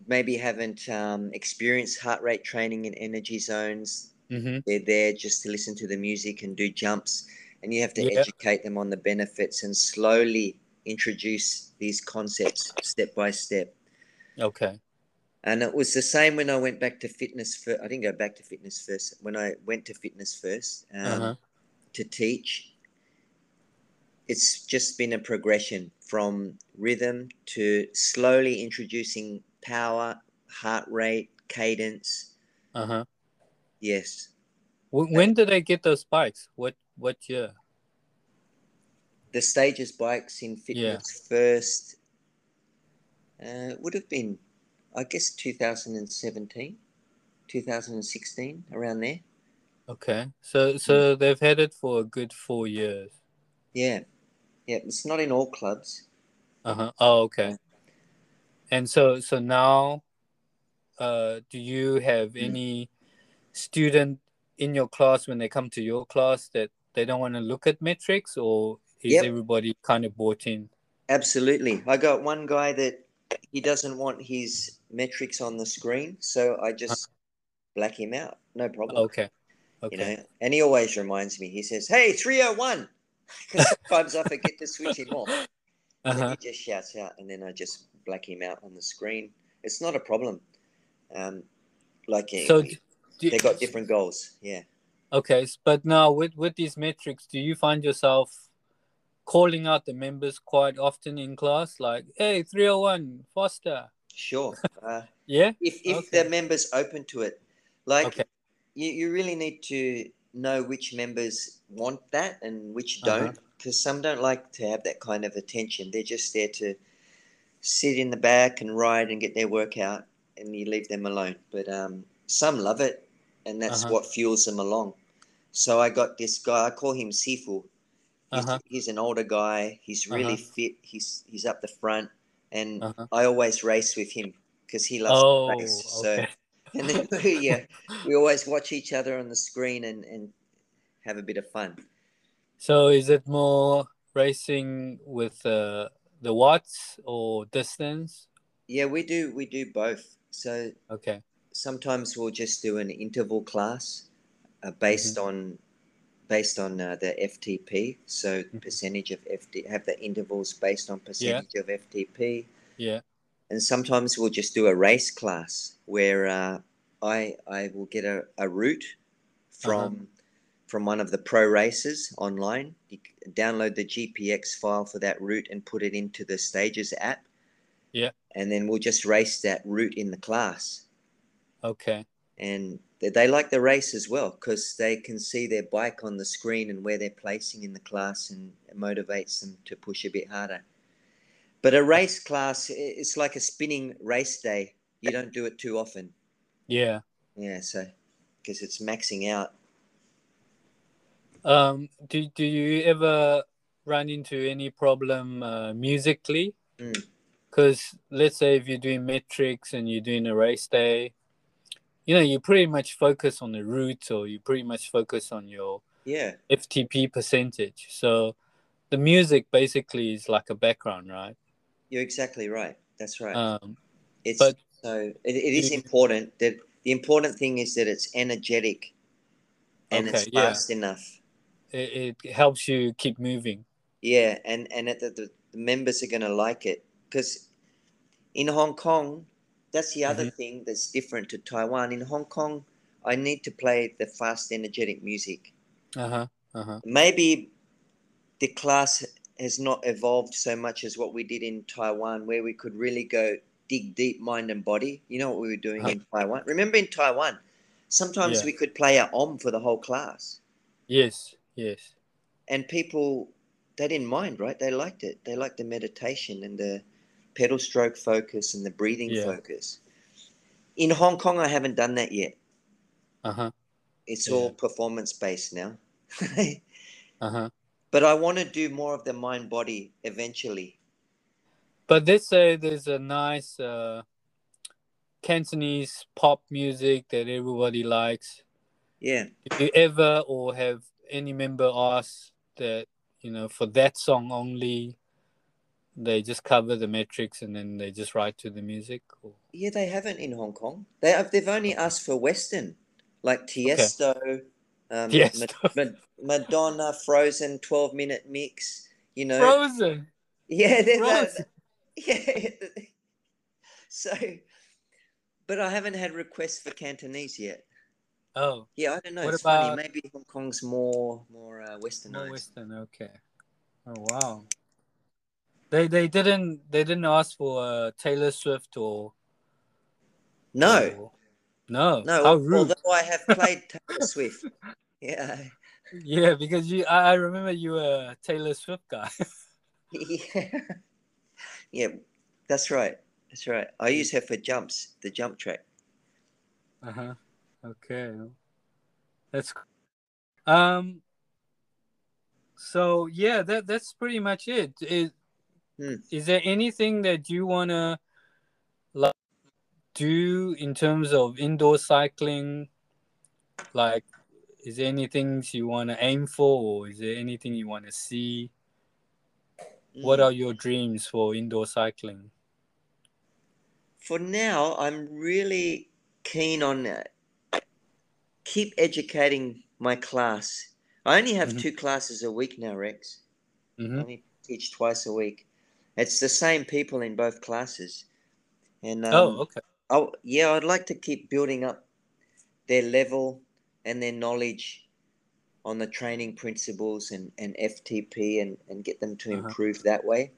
maybe haven't um, experienced heart rate training in energy zones. hmm They're there just to listen to the music and do jumps, and you have to Yeah. educate them on the benefits and slowly introduce these concepts step by step. okay And it was the same when I went back to fitness. For I didn't go back to fitness first. When I went to fitness first um, uh-huh. To teach, it's just been a progression from rhythm to slowly introducing power, heart rate, cadence. Uh-huh. Yes, When, when did I get those bikes? What what year? the stages bikes in fitness first uh, would have been, I guess, 2017, 2016, around there. Okay. So so they've had it for a good four years. Yeah, yeah. It's not in all clubs. Uh-huh. Oh, okay. And so so now uh do you have Mm. any student in your class when they come to your class that they don't want to look at metrics or is Yep. everybody kind of bought in? Absolutely. I got one guy that he doesn't want his metrics on the screen, so I just black him out. No problem. Okay. You know, and he always reminds me. He says, "Hey, 301." Because sometimes I forget to switch him off. Uh-huh. he just shouts out, and then I just black him out on the screen. It's not a problem. Um, like uh, So do- they got different goals. Yeah. Okay, but now with with these metrics, do you find yourself calling out the members quite often in class, like, "Hey, three hundred one, Foster"? Sure. Uh, [LAUGHS] Yeah. if if Okay. the members open to it, like Okay. You, you really need to know which members want that and which Uh-huh. don't, because some don't like to have that kind of attention. They're just there to sit in the back and ride and get their workout, and you leave them alone. But um, some love it, and that's Uh-huh. what fuels them along. So I got this guy. I call him Sifu. He's, Uh-huh. he's an older guy. He's really Uh-huh. fit. He's he's up the front, and Uh-huh. I always race with him because he loves Oh, to race. So okay. And then [LAUGHS] we uh, we always watch each other on the screen and and have a bit of fun. So is it more racing with uh, the watts or distance? Yeah, we do we do both. So Okay. sometimes we'll just do an interval class uh, based Mm-hmm. on based on uh, the FTP. So Mhm. percentage of FT have the intervals based on percentage of FTP. Yeah. And sometimes we'll just do a race class where uh, I I will get a, a route from Uh-huh. from one of the pro racers online. You download the GPX file for that route and put it into the Stages app. Yeah. And then we'll just race that route in the class. Okay. And they, they like the race as well because they can see their bike on the screen and where they're placing in the class and it motivates them to push a bit harder. But a race class, it's like a spinning race day. You don't do it too often. Yeah. Yeah, so because it's maxing out. Um. Do Do you ever run into any problem uh, musically? Mm. Because let's say if you're doing metrics and you're doing a race day, you know you pretty much focus on the route or you pretty much focus on your Yeah, FTP percentage. So the music basically is like a background, right? You're exactly right. That's right. Um, it's but- so it, it is important that the important thing is that it's energetic and it's Okay, yeah. fast enough. it, it helps you keep moving. Yeah, and and the, the, the members are going to like it because in Hong Kong, that's the other Mm-hmm. thing that's different to Taiwan. In Hong Kong, I need to play the fast, energetic music. Uh huh. Uh huh. Maybe the class has not evolved so much as what we did in Taiwan, where we could really go dig deep, mind and body. You know what we were doing in Taiwan. Remember in Taiwan, sometimes Yeah. we could play our om for the whole class, Yes. Yes. and people they didn't mind, right? They liked it. They liked the meditation and the pedal stroke focus and the breathing Yeah. focus. In Hong Kong, I haven't done that yet. Uh huh. It's Yeah. all performance based now. [LAUGHS] Uh huh. But I want to do more of the mind body eventually. But let's say there's a nice uh, Cantonese pop music that everybody likes. Yeah. If you ever or have any member ask that, you know, for that song only, they just cover the metrics and then they just write to the music? Or... Yeah, they haven't in Hong Kong. They have, they've only asked for Western, like Tiesto, um, Tiesto. Ma- Ma- Madonna, Frozen, twelve minute mix. You know, Frozen! yeah, Frozen. [LAUGHS] yeah. [LAUGHS] so, but I haven't had requests for Cantonese yet. Oh, Yeah, I don't know. What it's about- funny. Maybe Hong Kong's more more uh, westernized. more Western, okay. Oh, wow. They they didn't they didn't ask for uh, Taylor Swift or no, or- no no. Although I have played [LAUGHS] Taylor Swift. Yeah. yeah because you I, I remember you were a Taylor Swift guy [LAUGHS] Yeah. yeah, that's right. That's right. I use her for jumps, the jump track. uh huh okay that's um so yeah that that's pretty much it is Hmm. is there anything that you want to like do in terms of indoor cycling like is there anything you want to aim for or is there anything you want to see what Mm. are your dreams for indoor cycling For now, I'm really keen on uh, keep educating my class. I only have Mhm. two classes a week now, Rex. I hmm only teach twice a week. It's the same people in both classes. And um, oh okay Oh, yeah, I'd like to keep building up their level and their knowledge on the training principles and, and FTP and, and get them to Uh-huh. improve that way.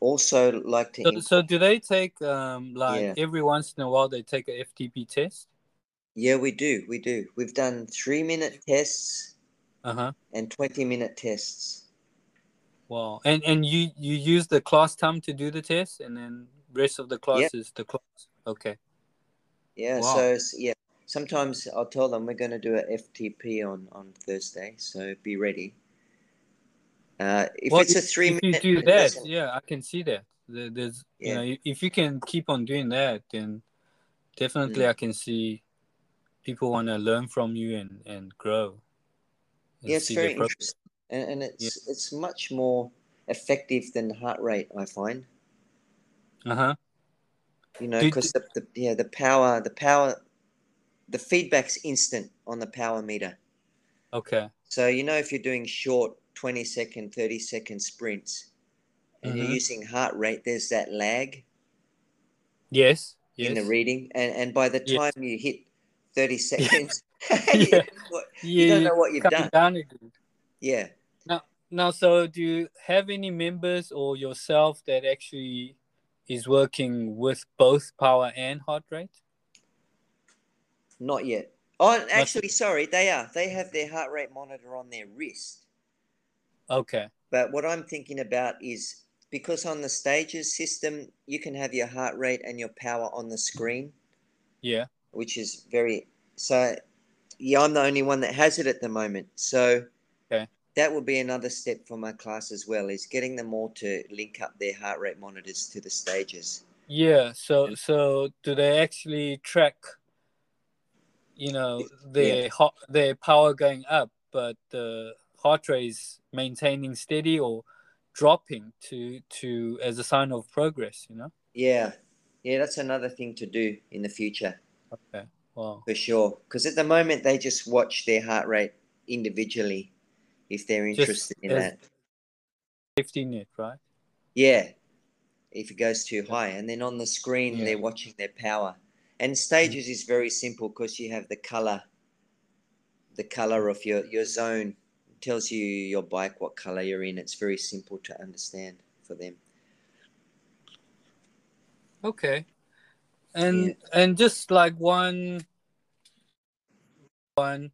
Also, like to. so, im- so do they take um like Yeah. every once in a while they take a ftp test yeah, we do. We do. We've done three minute tests uh-huh and 20 minute tests. Wow. And and you you use the class time to do the test, and then rest of the class is the class. Okay. Yeah, Wow. so yeah, sometimes I'll tell them we're going to do a FTP on, on Thursday, so be ready. Uh, if Well, it's a three if you minute, do that, doesn't- yeah, I can see that. There- There's you Yeah. know if you can keep on doing that, then definitely Mm. I can see people want to learn from you and and grow. and yeah, it's very interesting, and, and it's it's much more effective than heart rate. I find, Uh-huh. you know, because the, the yeah the power the power the feedback's instant on the power meter. Okay. So you know if you're doing short twenty second, thirty second sprints, and you're Mhm. using heart rate, there's that lag. Yes. Yes. in the reading, and and by the Yes. time you hit thirty [LAUGHS] seconds, [LAUGHS] Yeah. you, don't know what, you don't know what you've done. down again. Yeah, Now, so do you have any members or yourself that actually is working with both power and heart rate? not yet. Oh, actually, sorry, they are. They have their heart rate monitor on their wrist. Okay. But what I'm thinking about is because on the stages system, you can have your heart rate and your power on the screen, Yeah. which is very so. Yeah, I'm the only one that has it at the moment. So Okay. That would be another step for my class as well. Is getting them all to link up their heart rate monitors to the stages. Yeah. So so do they actually track? You know their Yeah. hot their power going up, but the heart rate is maintaining steady or dropping to to as a sign of progress. You know. Yeah, yeah, that's another thing to do in the future Okay. Wow. for sure. Because at the moment they just watch their heart rate individually if they're Just interested in that. Safety net, right? Yeah, if it goes too high, and then on the screen Yeah. they're watching their power. And stages is very simple because you have the color, the color of your your zone It tells you your bike what color you're in. It's very simple to understand for them. Okay. And and just like one one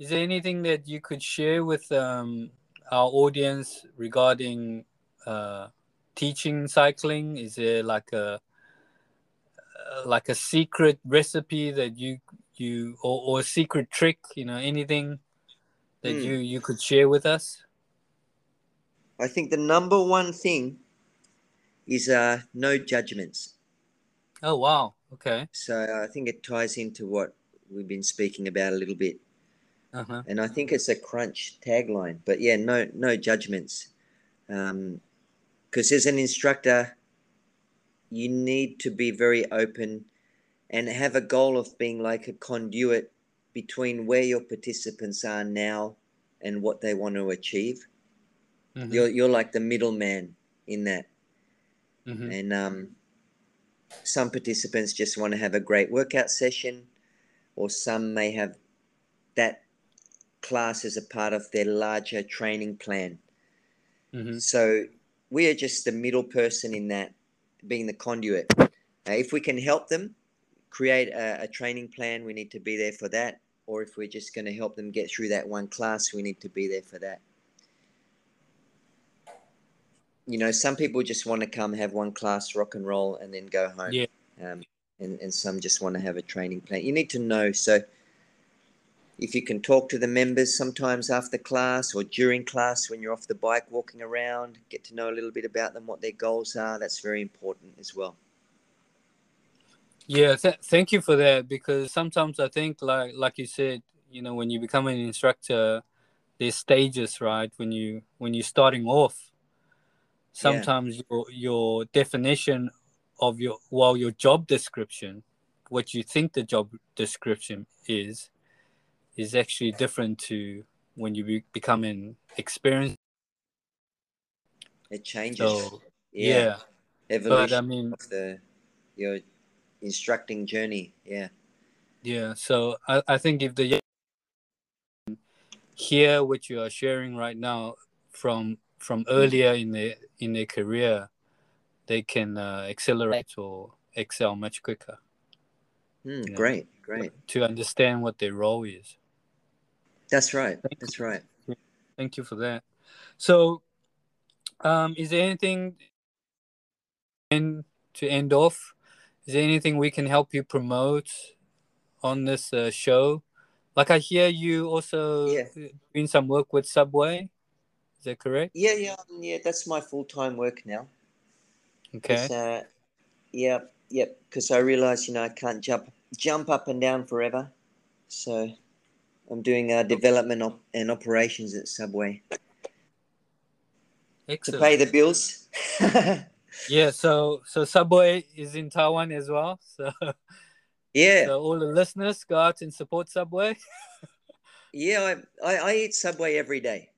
is there anything that you could share with um our audience regarding uh teaching cycling? Is there like a uh, like a secret recipe that you you or, or a secret trick, you know, anything that Hmm. you you could share with us? I think the number one thing is uh, no judgments. Oh wow. Okay. So I think it ties into what we've been speaking about a little bit. Uh-huh. and I think it's a crunch tagline. But yeah, no no judgments, because as an instructor, you need to be very open and have a goal of being like a conduit between where your participants are now and what they want to achieve. Mhm. You're you're like the middleman in that, Mhm. and um, some participants just want to have a great workout session, or some may have that class as a part of their larger training plan. Mhm. So we are just the middle person in that, being the conduit. Uh, if we can help them create a, a training plan, we need to be there for that. Or if we're just going to help them get through that one class, we need to be there for that. You know, some people just want to come have one class, rock and roll, and then go home. Yeah. Um, and, and some just want to have a training plan. You need to know. So if you can talk to the members sometimes after class or during class when you're off the bike walking around, get to know a little bit about them, what their goals are, that's very important as well. Yeah, th- thank you for that because sometimes I think like like you said, you know, when you become an instructor, there's stages, right? When you when you're starting off, sometimes your your definition of your well your job description, what you think the job description is, is actually different to when you be, become an experienced. It changes. So yeah. yeah, Evolution but I mean, the your instructing journey. Yeah. Yeah, so I, I think if the hear what you are sharing right now from from earlier in their in their career, they can uh, accelerate or excel much quicker Hmm, Yeah. Great, great. to understand what their role is. That's right. Thank That's right. Thank you for that. So, um, is there anything and to end off? Is there anything we can help you promote on this uh, show? Like I hear you also Yeah. doing some work with Subway. Is that correct? Yeah, yeah, um, yeah. That's my full time work now. Okay. Uh, yep, yep. Because I realize, you know, I can't jump jump up and down forever. So I'm doing uh, development op- and operations at Subway to pay the bills. [LAUGHS] Yeah. So so Subway is in Taiwan as well. So, yeah, so all the listeners go out and support Subway. [LAUGHS] yeah. I, I, I eat Subway every day.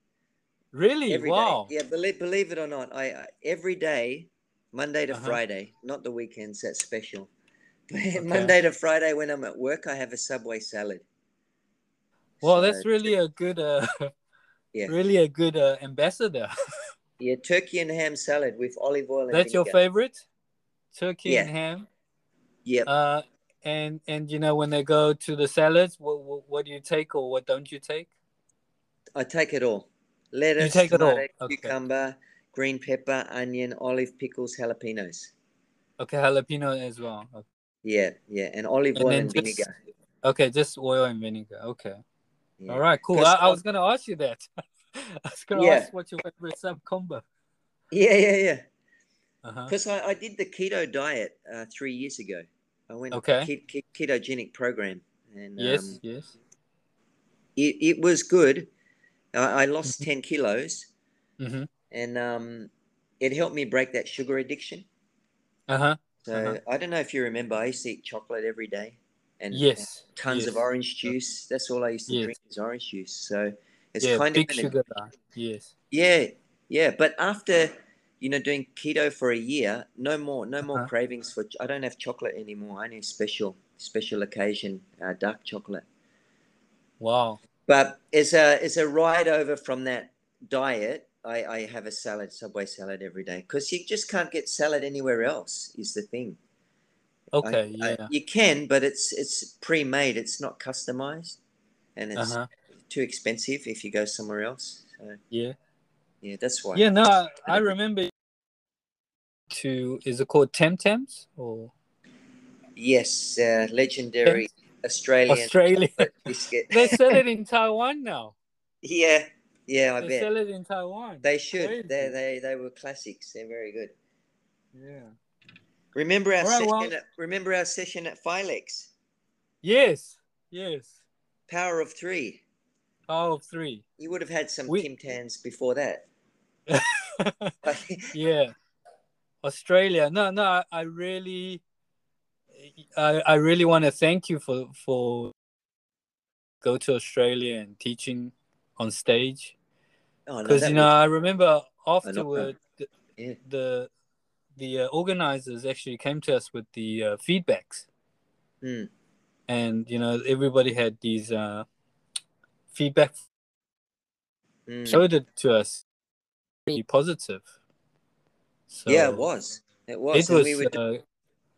Really? Every day. wow. Yeah, believe believe it or not, I, I every day, Monday to Uh-huh. Friday, not the weekends. That's special. [LAUGHS] But Monday to Friday, when I'm at work, I have a Subway salad. Well, that's really a good, uh, [LAUGHS] Yeah. really a good uh, ambassador. [LAUGHS] yeah, turkey and ham salad with olive oil. And That's your favorite, turkey Yeah. and ham. Yeah. Uh, and and you know when they go to the salads, what what, what do you take or what don't you take? I take it all. Lettuce, take it all, tomato, okay. cucumber, green pepper, onion, olive, pickles, jalapenos. Okay, jalapeno as well. Okay, Yeah, yeah, and olive And oil and just- vinegar. okay just oil and vinegar. Okay, Yeah. All right, cool. I, I was gonna ask you that. [LAUGHS] I was gonna Yeah. ask what your favorite sub combo. Yeah, yeah, yeah. Uh-huh. because I, I did the keto diet uh, three years ago. I went Okay. ke- ke- ketogenic program, and Yes, um, yes. it, it was good. I, I lost ten kilos, Mm-hmm. and um, it helped me break that sugar addiction. Uh-huh. So Uh-huh. I don't know if you remember, I used to eat chocolate every day, and Yes. tons of yes. orange juice. That's all I used to Yes. drink is orange juice. So it's yeah, kind big of an- sugar. Yes. Yeah, yeah. But after you know doing keto for a year, no more, no more Uh-huh. cravings for. I don't have chocolate anymore. I only special, special occasion uh, dark chocolate. Wow. But as a as a ride over from that diet, I, I have a salad, Subway salad every day because you just can't get salad anywhere else. Is the thing. I- Okay, I- yeah. you can, but it's it's pre-made. It's not customized, and it's Uh-huh. too expensive if you go somewhere else. So Yeah. yeah, that's why. Yeah, no, I, I remember to is it called Tim Tams or Yes, uh, legendary Australian Australia? chocolate biscuit. [LAUGHS] they sell it in [LAUGHS] Taiwan now. yeah, yeah, I They bet sell it in Taiwan. they should. Crazy. They they they were classics. They're very good. Yeah. Remember our right, session? well- at, remember our session at FILEX? Yes. Yes. Power of three. Power of three. You would have had some We- Tim Tams before that. [LAUGHS] yeah. Australia. No, no, I, really I, I really want to thank you for for go to Australia and teaching on stage oh, no, because you know was- I remember afterward the Yeah. the, the uh, organizers actually came to us with the uh, feedbacks Hmm. and you know everybody had these uh, feedback Mm. showed it to us really positive so yeah, it was. It was. it was we uh,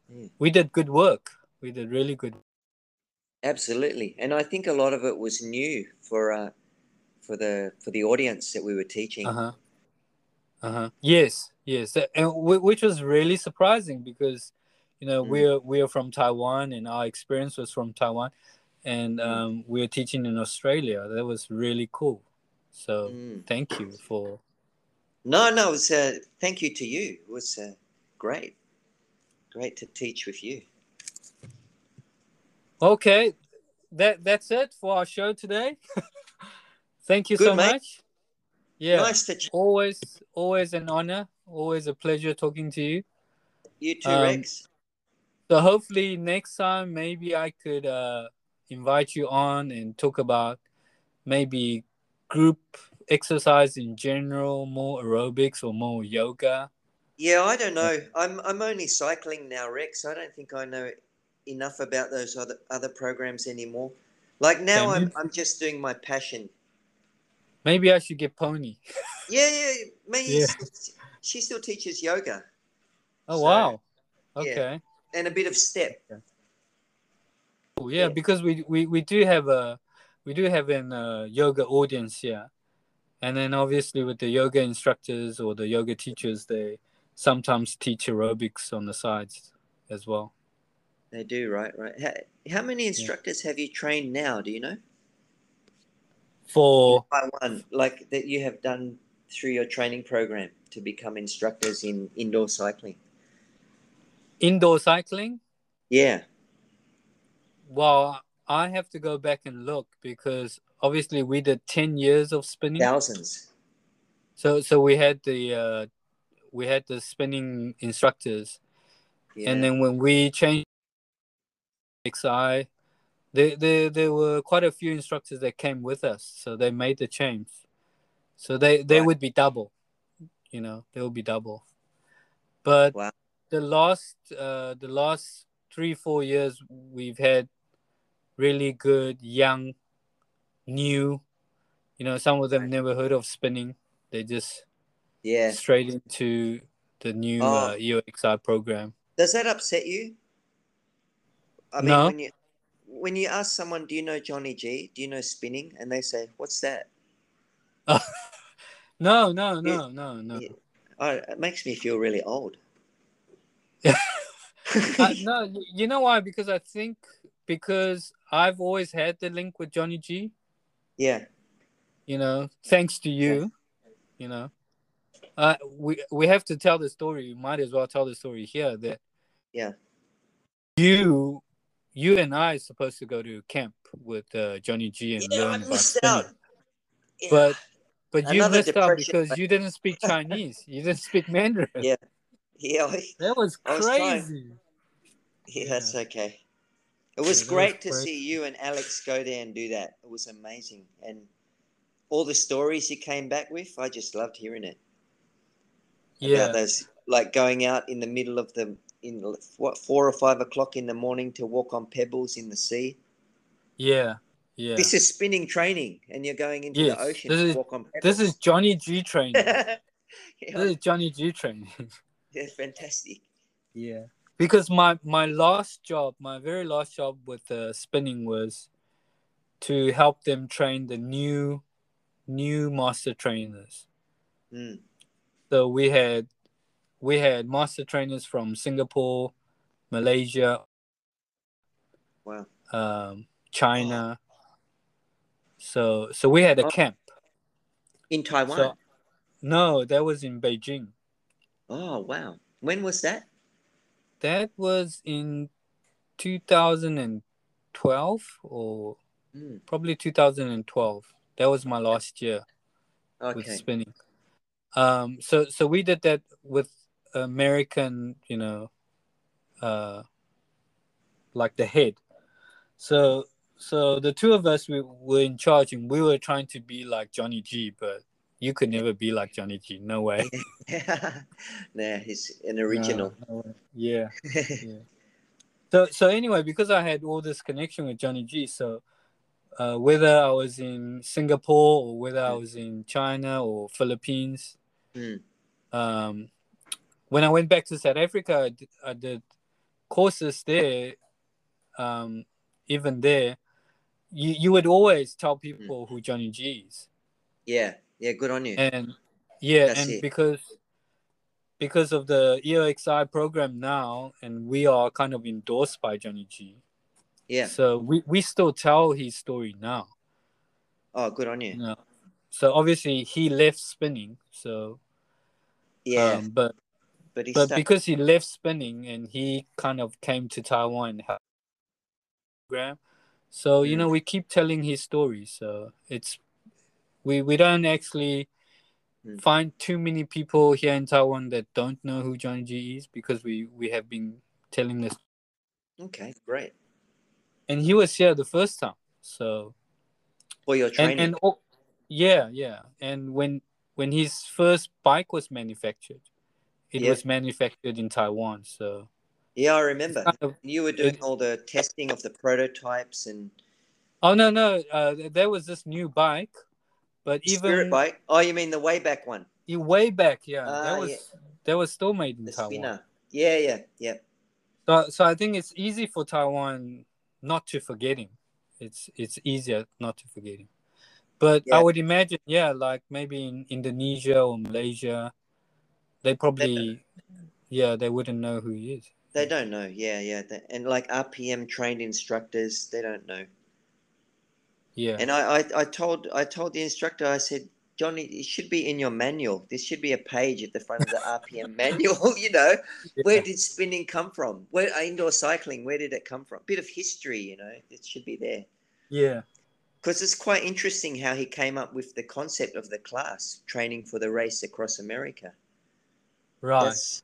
Yeah. we did good work we did really good Absolutely, and I think a lot of it was new for uh, for the for the audience that we were teaching. uh-huh uh-huh yes yes and w- which was really surprising because you know Mm. we're we're from taiwan and our experience was from taiwan and Mm. um we're teaching in australia that was really cool so Mm. thank you for No, no, it was. Uh, thank you to you. It was uh, great, great to teach with you. okay that that's it for our show today [LAUGHS] thank you Good, so mate. much yeah Nice to always always an honor always a pleasure talking to you you too, Um, Rex. So hopefully next time maybe I could uh, invite you on and talk about maybe group exercise in general, more aerobics or more yoga. Yeah, I don't know. I'm I'm only cycling now, Rex. I don't think I know enough about those other other programs anymore. Like now, Can I'm you- I'm just doing my passion. Maybe I should get Pony. Yeah, yeah. Me, Yeah. she still teaches yoga Oh So, wow. yeah. Okay. and a bit of step. Cool. Yeah, Yeah. because we, we we do have a we do have an uh, yoga audience here, and then obviously with the yoga instructors or the yoga teachers, they sometimes teach aerobics on the sides as well. They do, right? Right. How, how many instructors have you trained now? Do you know? For Taiwan, like that you have done through your training program to become instructors in indoor cycling. indoor cycling, Yeah. well, I have to go back and look because obviously we did ten years of spinning. Thousands. So so we had the uh, we had the spinning instructors, Yeah. and then when we changed XI, there, there there were quite a few instructors that came with us, so they made the change. So they they Right. would be double, you know, they would be double. But Wow. the last uh, the last three four years we've had really good young, new, you know, some of them never heard of spinning. They just yeah. straight into the new Oh. uh, EOXI program. Does that upset you? I mean, No. when you when you ask someone, "Do you know Johnny G? Do you know spinning?" and they say, "What's that?" [LAUGHS] No, no, no, no, no. Yeah. Oh, it makes me feel really old. [LAUGHS] Uh, no, [LAUGHS] you know why? Because I think because I've always had the link with Johnny G. yeah. You know, thanks to you. You know, uh, we we have to tell the story. We might as well tell the story here. That Yeah. you you and I is supposed to go to camp with uh, Johnny G and Yeah, I learn about missed spinning. out. Yeah. But but you missed out because but- you didn't speak [LAUGHS] Chinese. you didn't speak Mandarin. Yeah. yeah, That was I was trying. crazy. yeah, that's okay. It was that was great to great. see you and Alex go there and do that. It was amazing, and all the stories you came back with, I just loved hearing it. Yeah. about those like going out in the middle of the in what four or five o'clock in the morning to walk on pebbles in the sea. Yeah. Yeah. This is spinning training, and you're going into Yes, the ocean this to is- walk on pebbles. [LAUGHS] This is Johnny G training. yeah, This is Johnny G training. yeah, fantastic. Yeah, because my my last job, my very last job with uh, spinning was to help them train the new new master trainers. Mm. So we had we had master trainers from Singapore, Malaysia, Wow. um, China. So so we had a Oh. camp. In Taiwan. So no, that was in Beijing. oh wow. When was that? That was in 2012 or Mm. probably 2012. That was my last year with spinning. Um, so so we did that with American, you know, uh, like the head. So so the two of us we were in charge, and we were trying to be like Johnny G, but you could never be like Johnny G. No way. [LAUGHS] nah, he's an original. No, no way. [LAUGHS] Yeah. So so anyway, because I had all this connection with Johnny G, so uh, whether I was in Singapore or whether I was in China or Philippines, Mm. um, when I went back to South Africa, I did, I did courses there. Um, even there, you you would always tell people who Johnny G is, yeah, yeah, good on you. and yeah, That's and it. because because of the EOXI program now, and we are kind of endorsed by Johnny G. yeah. So we, we still tell his story now. Oh, good on You you. know? So obviously he left spinning. So Yeah, um, but but he's but stuck. because he left spinning and he kind of came to Taiwan program. So you Mm. know we keep telling his story. So it's we we don't actually Mm. find too many people here in Taiwan that don't know who Johnny G is because we we have been telling this okay, great. and he was here the first time. So For your training. and and oh, yeah yeah and when when his first bike was manufactured it Yeah. was manufactured in taiwan so yeah, I remember. kind of- You were doing it- all the testing of the prototypes and oh no no uh, there was this new bike but even Spirit bike. Oh, you mean the way back one, e- way back yeah Ah, that was yeah. that was still made in the taiwan spinner. Yeah, yeah, yeah. so, so i think it's easy for taiwan not to forget him it's it's easier not to forget him but i would imagine yeah like maybe in indonesia or malaysia they probably yeah they wouldn't know who he is They don't know. Yeah, yeah. They- And like RPM trained instructors, they don't know. yeah And I, I, I told I told the instructor, I said, Johnny, it should be in your manual. This should be a page at the front of the [LAUGHS] RPM manual. [LAUGHS] You know, where did spinning come from? Where indoor cycling? Where did it come from? Bit of history, you know, it should be there. yeah Because it's quite interesting how he came up with the concept of the class training for the race across America. Right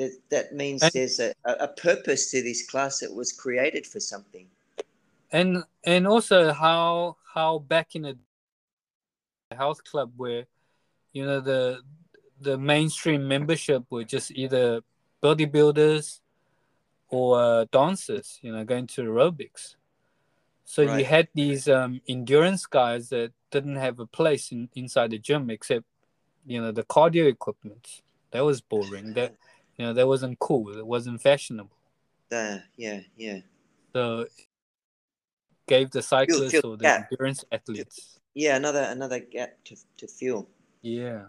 that, that means And- there's a, a purpose to this class. It was created for something. and and also how how back in the health club where you know the the mainstream membership were just either bodybuilders or uh, dancers you know going to aerobics so you had these um, endurance guys that didn't have a place in, inside the gym except you know the cardio equipment that was boring that you know that wasn't cool it wasn't fashionable Uh, yeah, yeah. so gave the cyclists fill or the gap. endurance athletes. Yeah, another another gap to, to fill. Yeah.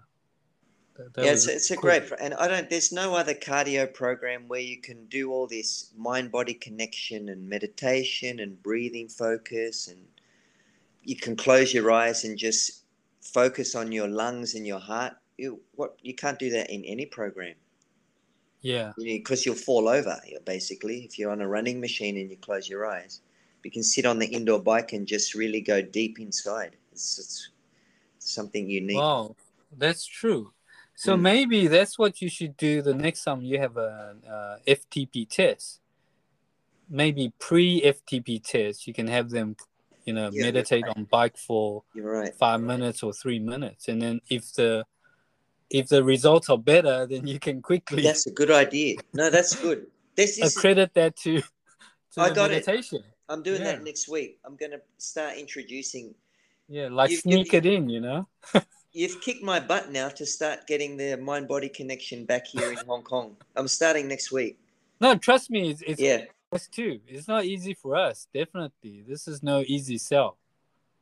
That- that yeah, it's, it's a great, and I don't. There's no other cardio program where you can do all this mind-body connection and meditation and breathing focus, and you can close your eyes and just focus on your lungs and your heart. You what you can't do that in any program Yeah. because you'll fall over basically if you're on a running machine and you close your eyes. You can sit on the indoor bike and just really go deep inside. It's, it's something unique. Wow, that's true. So Mm. maybe that's what you should do the next time you have a, uh FTP test. Maybe pre FTP test, you can have them, you know, Yeah, meditate on bike for You're right. five minutes or three minutes, and then if the if the results are better, then you can quickly That's a good idea. No, that's good. This is accredit that to, to I got it. meditation. I'm doing Yeah. that next week. I'm going to start introducing. Yeah, like You- you- sneak it in, you know. [LAUGHS] You've kicked my butt now to start getting the mind body connection back here in Hong Kong. I'm starting next week. No, trust me, it's, it's Yeah, us too. It's not easy for us. Definitely, this is no easy sell.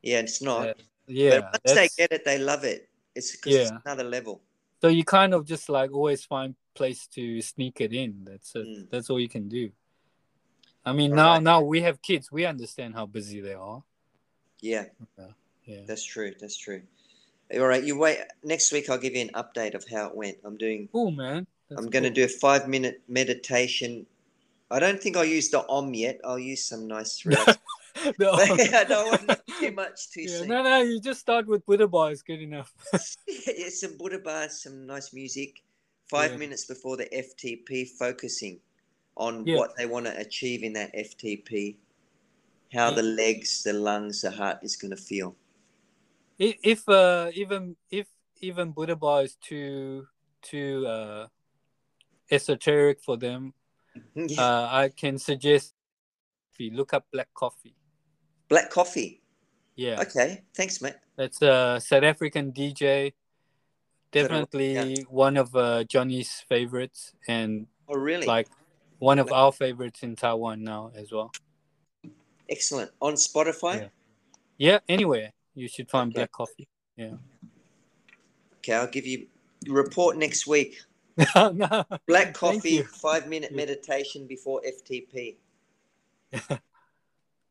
yeah, it's not. Yeah, yeah. but once they get it, they love it. It's because it's Yeah. another level. So you kind of just like always find place to sneak it in. That's it. Mm. That's all you can do. I mean, now Right. now we have kids. We understand how busy they are. Yeah, Yeah. that's true. That's true. All right, you wait. Next week, I'll give you an update of how it went. I'm doing. Cool, man. That's I'm going to cool. do a five minute meditation. I don't think I'll use the Om yet. I'll use some nice. [LAUGHS] [LAUGHS] No. I don't want too much too Yeah, soon. no, no, you just start with Buddha bar is good enough. [LAUGHS] yeah, some Buddha bars, some nice music. Five Yeah. minutes before the FTP, focusing on Yeah. what they want to achieve in that FTP, how the legs, the lungs, the heart is going to feel. If uh even if even Buddha bar is too too uh esoteric for them, [LAUGHS] uh, I can suggest if you look up black coffee. Black coffee. Yeah, Okay, thanks, mate. that's a South African DJ. Definitely Yeah. one of uh, Johnny's favorites, and Oh, really? like one of our favorites in Taiwan now as well. Excellent. On Spotify? Yeah. Yeah, anywhere you should find Okay. black coffee. Yeah. Okay, I'll give you report next week. [LAUGHS] no. Black coffee, five minute meditation before FTP. [LAUGHS]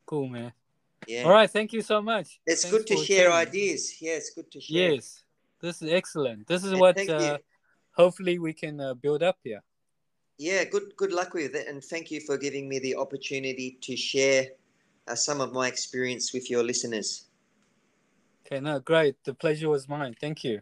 Cool, man. Yeah. All right, thank you so much. It's Thanks good to share sharing. ideas. Yeah, it's good to share. Yes, this is excellent. This is And what uh, hopefully we can uh, build up here. Yeah, good good luck with it, and thank you for giving me the opportunity to share uh, some of my experience with your listeners. Okay, no, great. The pleasure was mine. Thank you.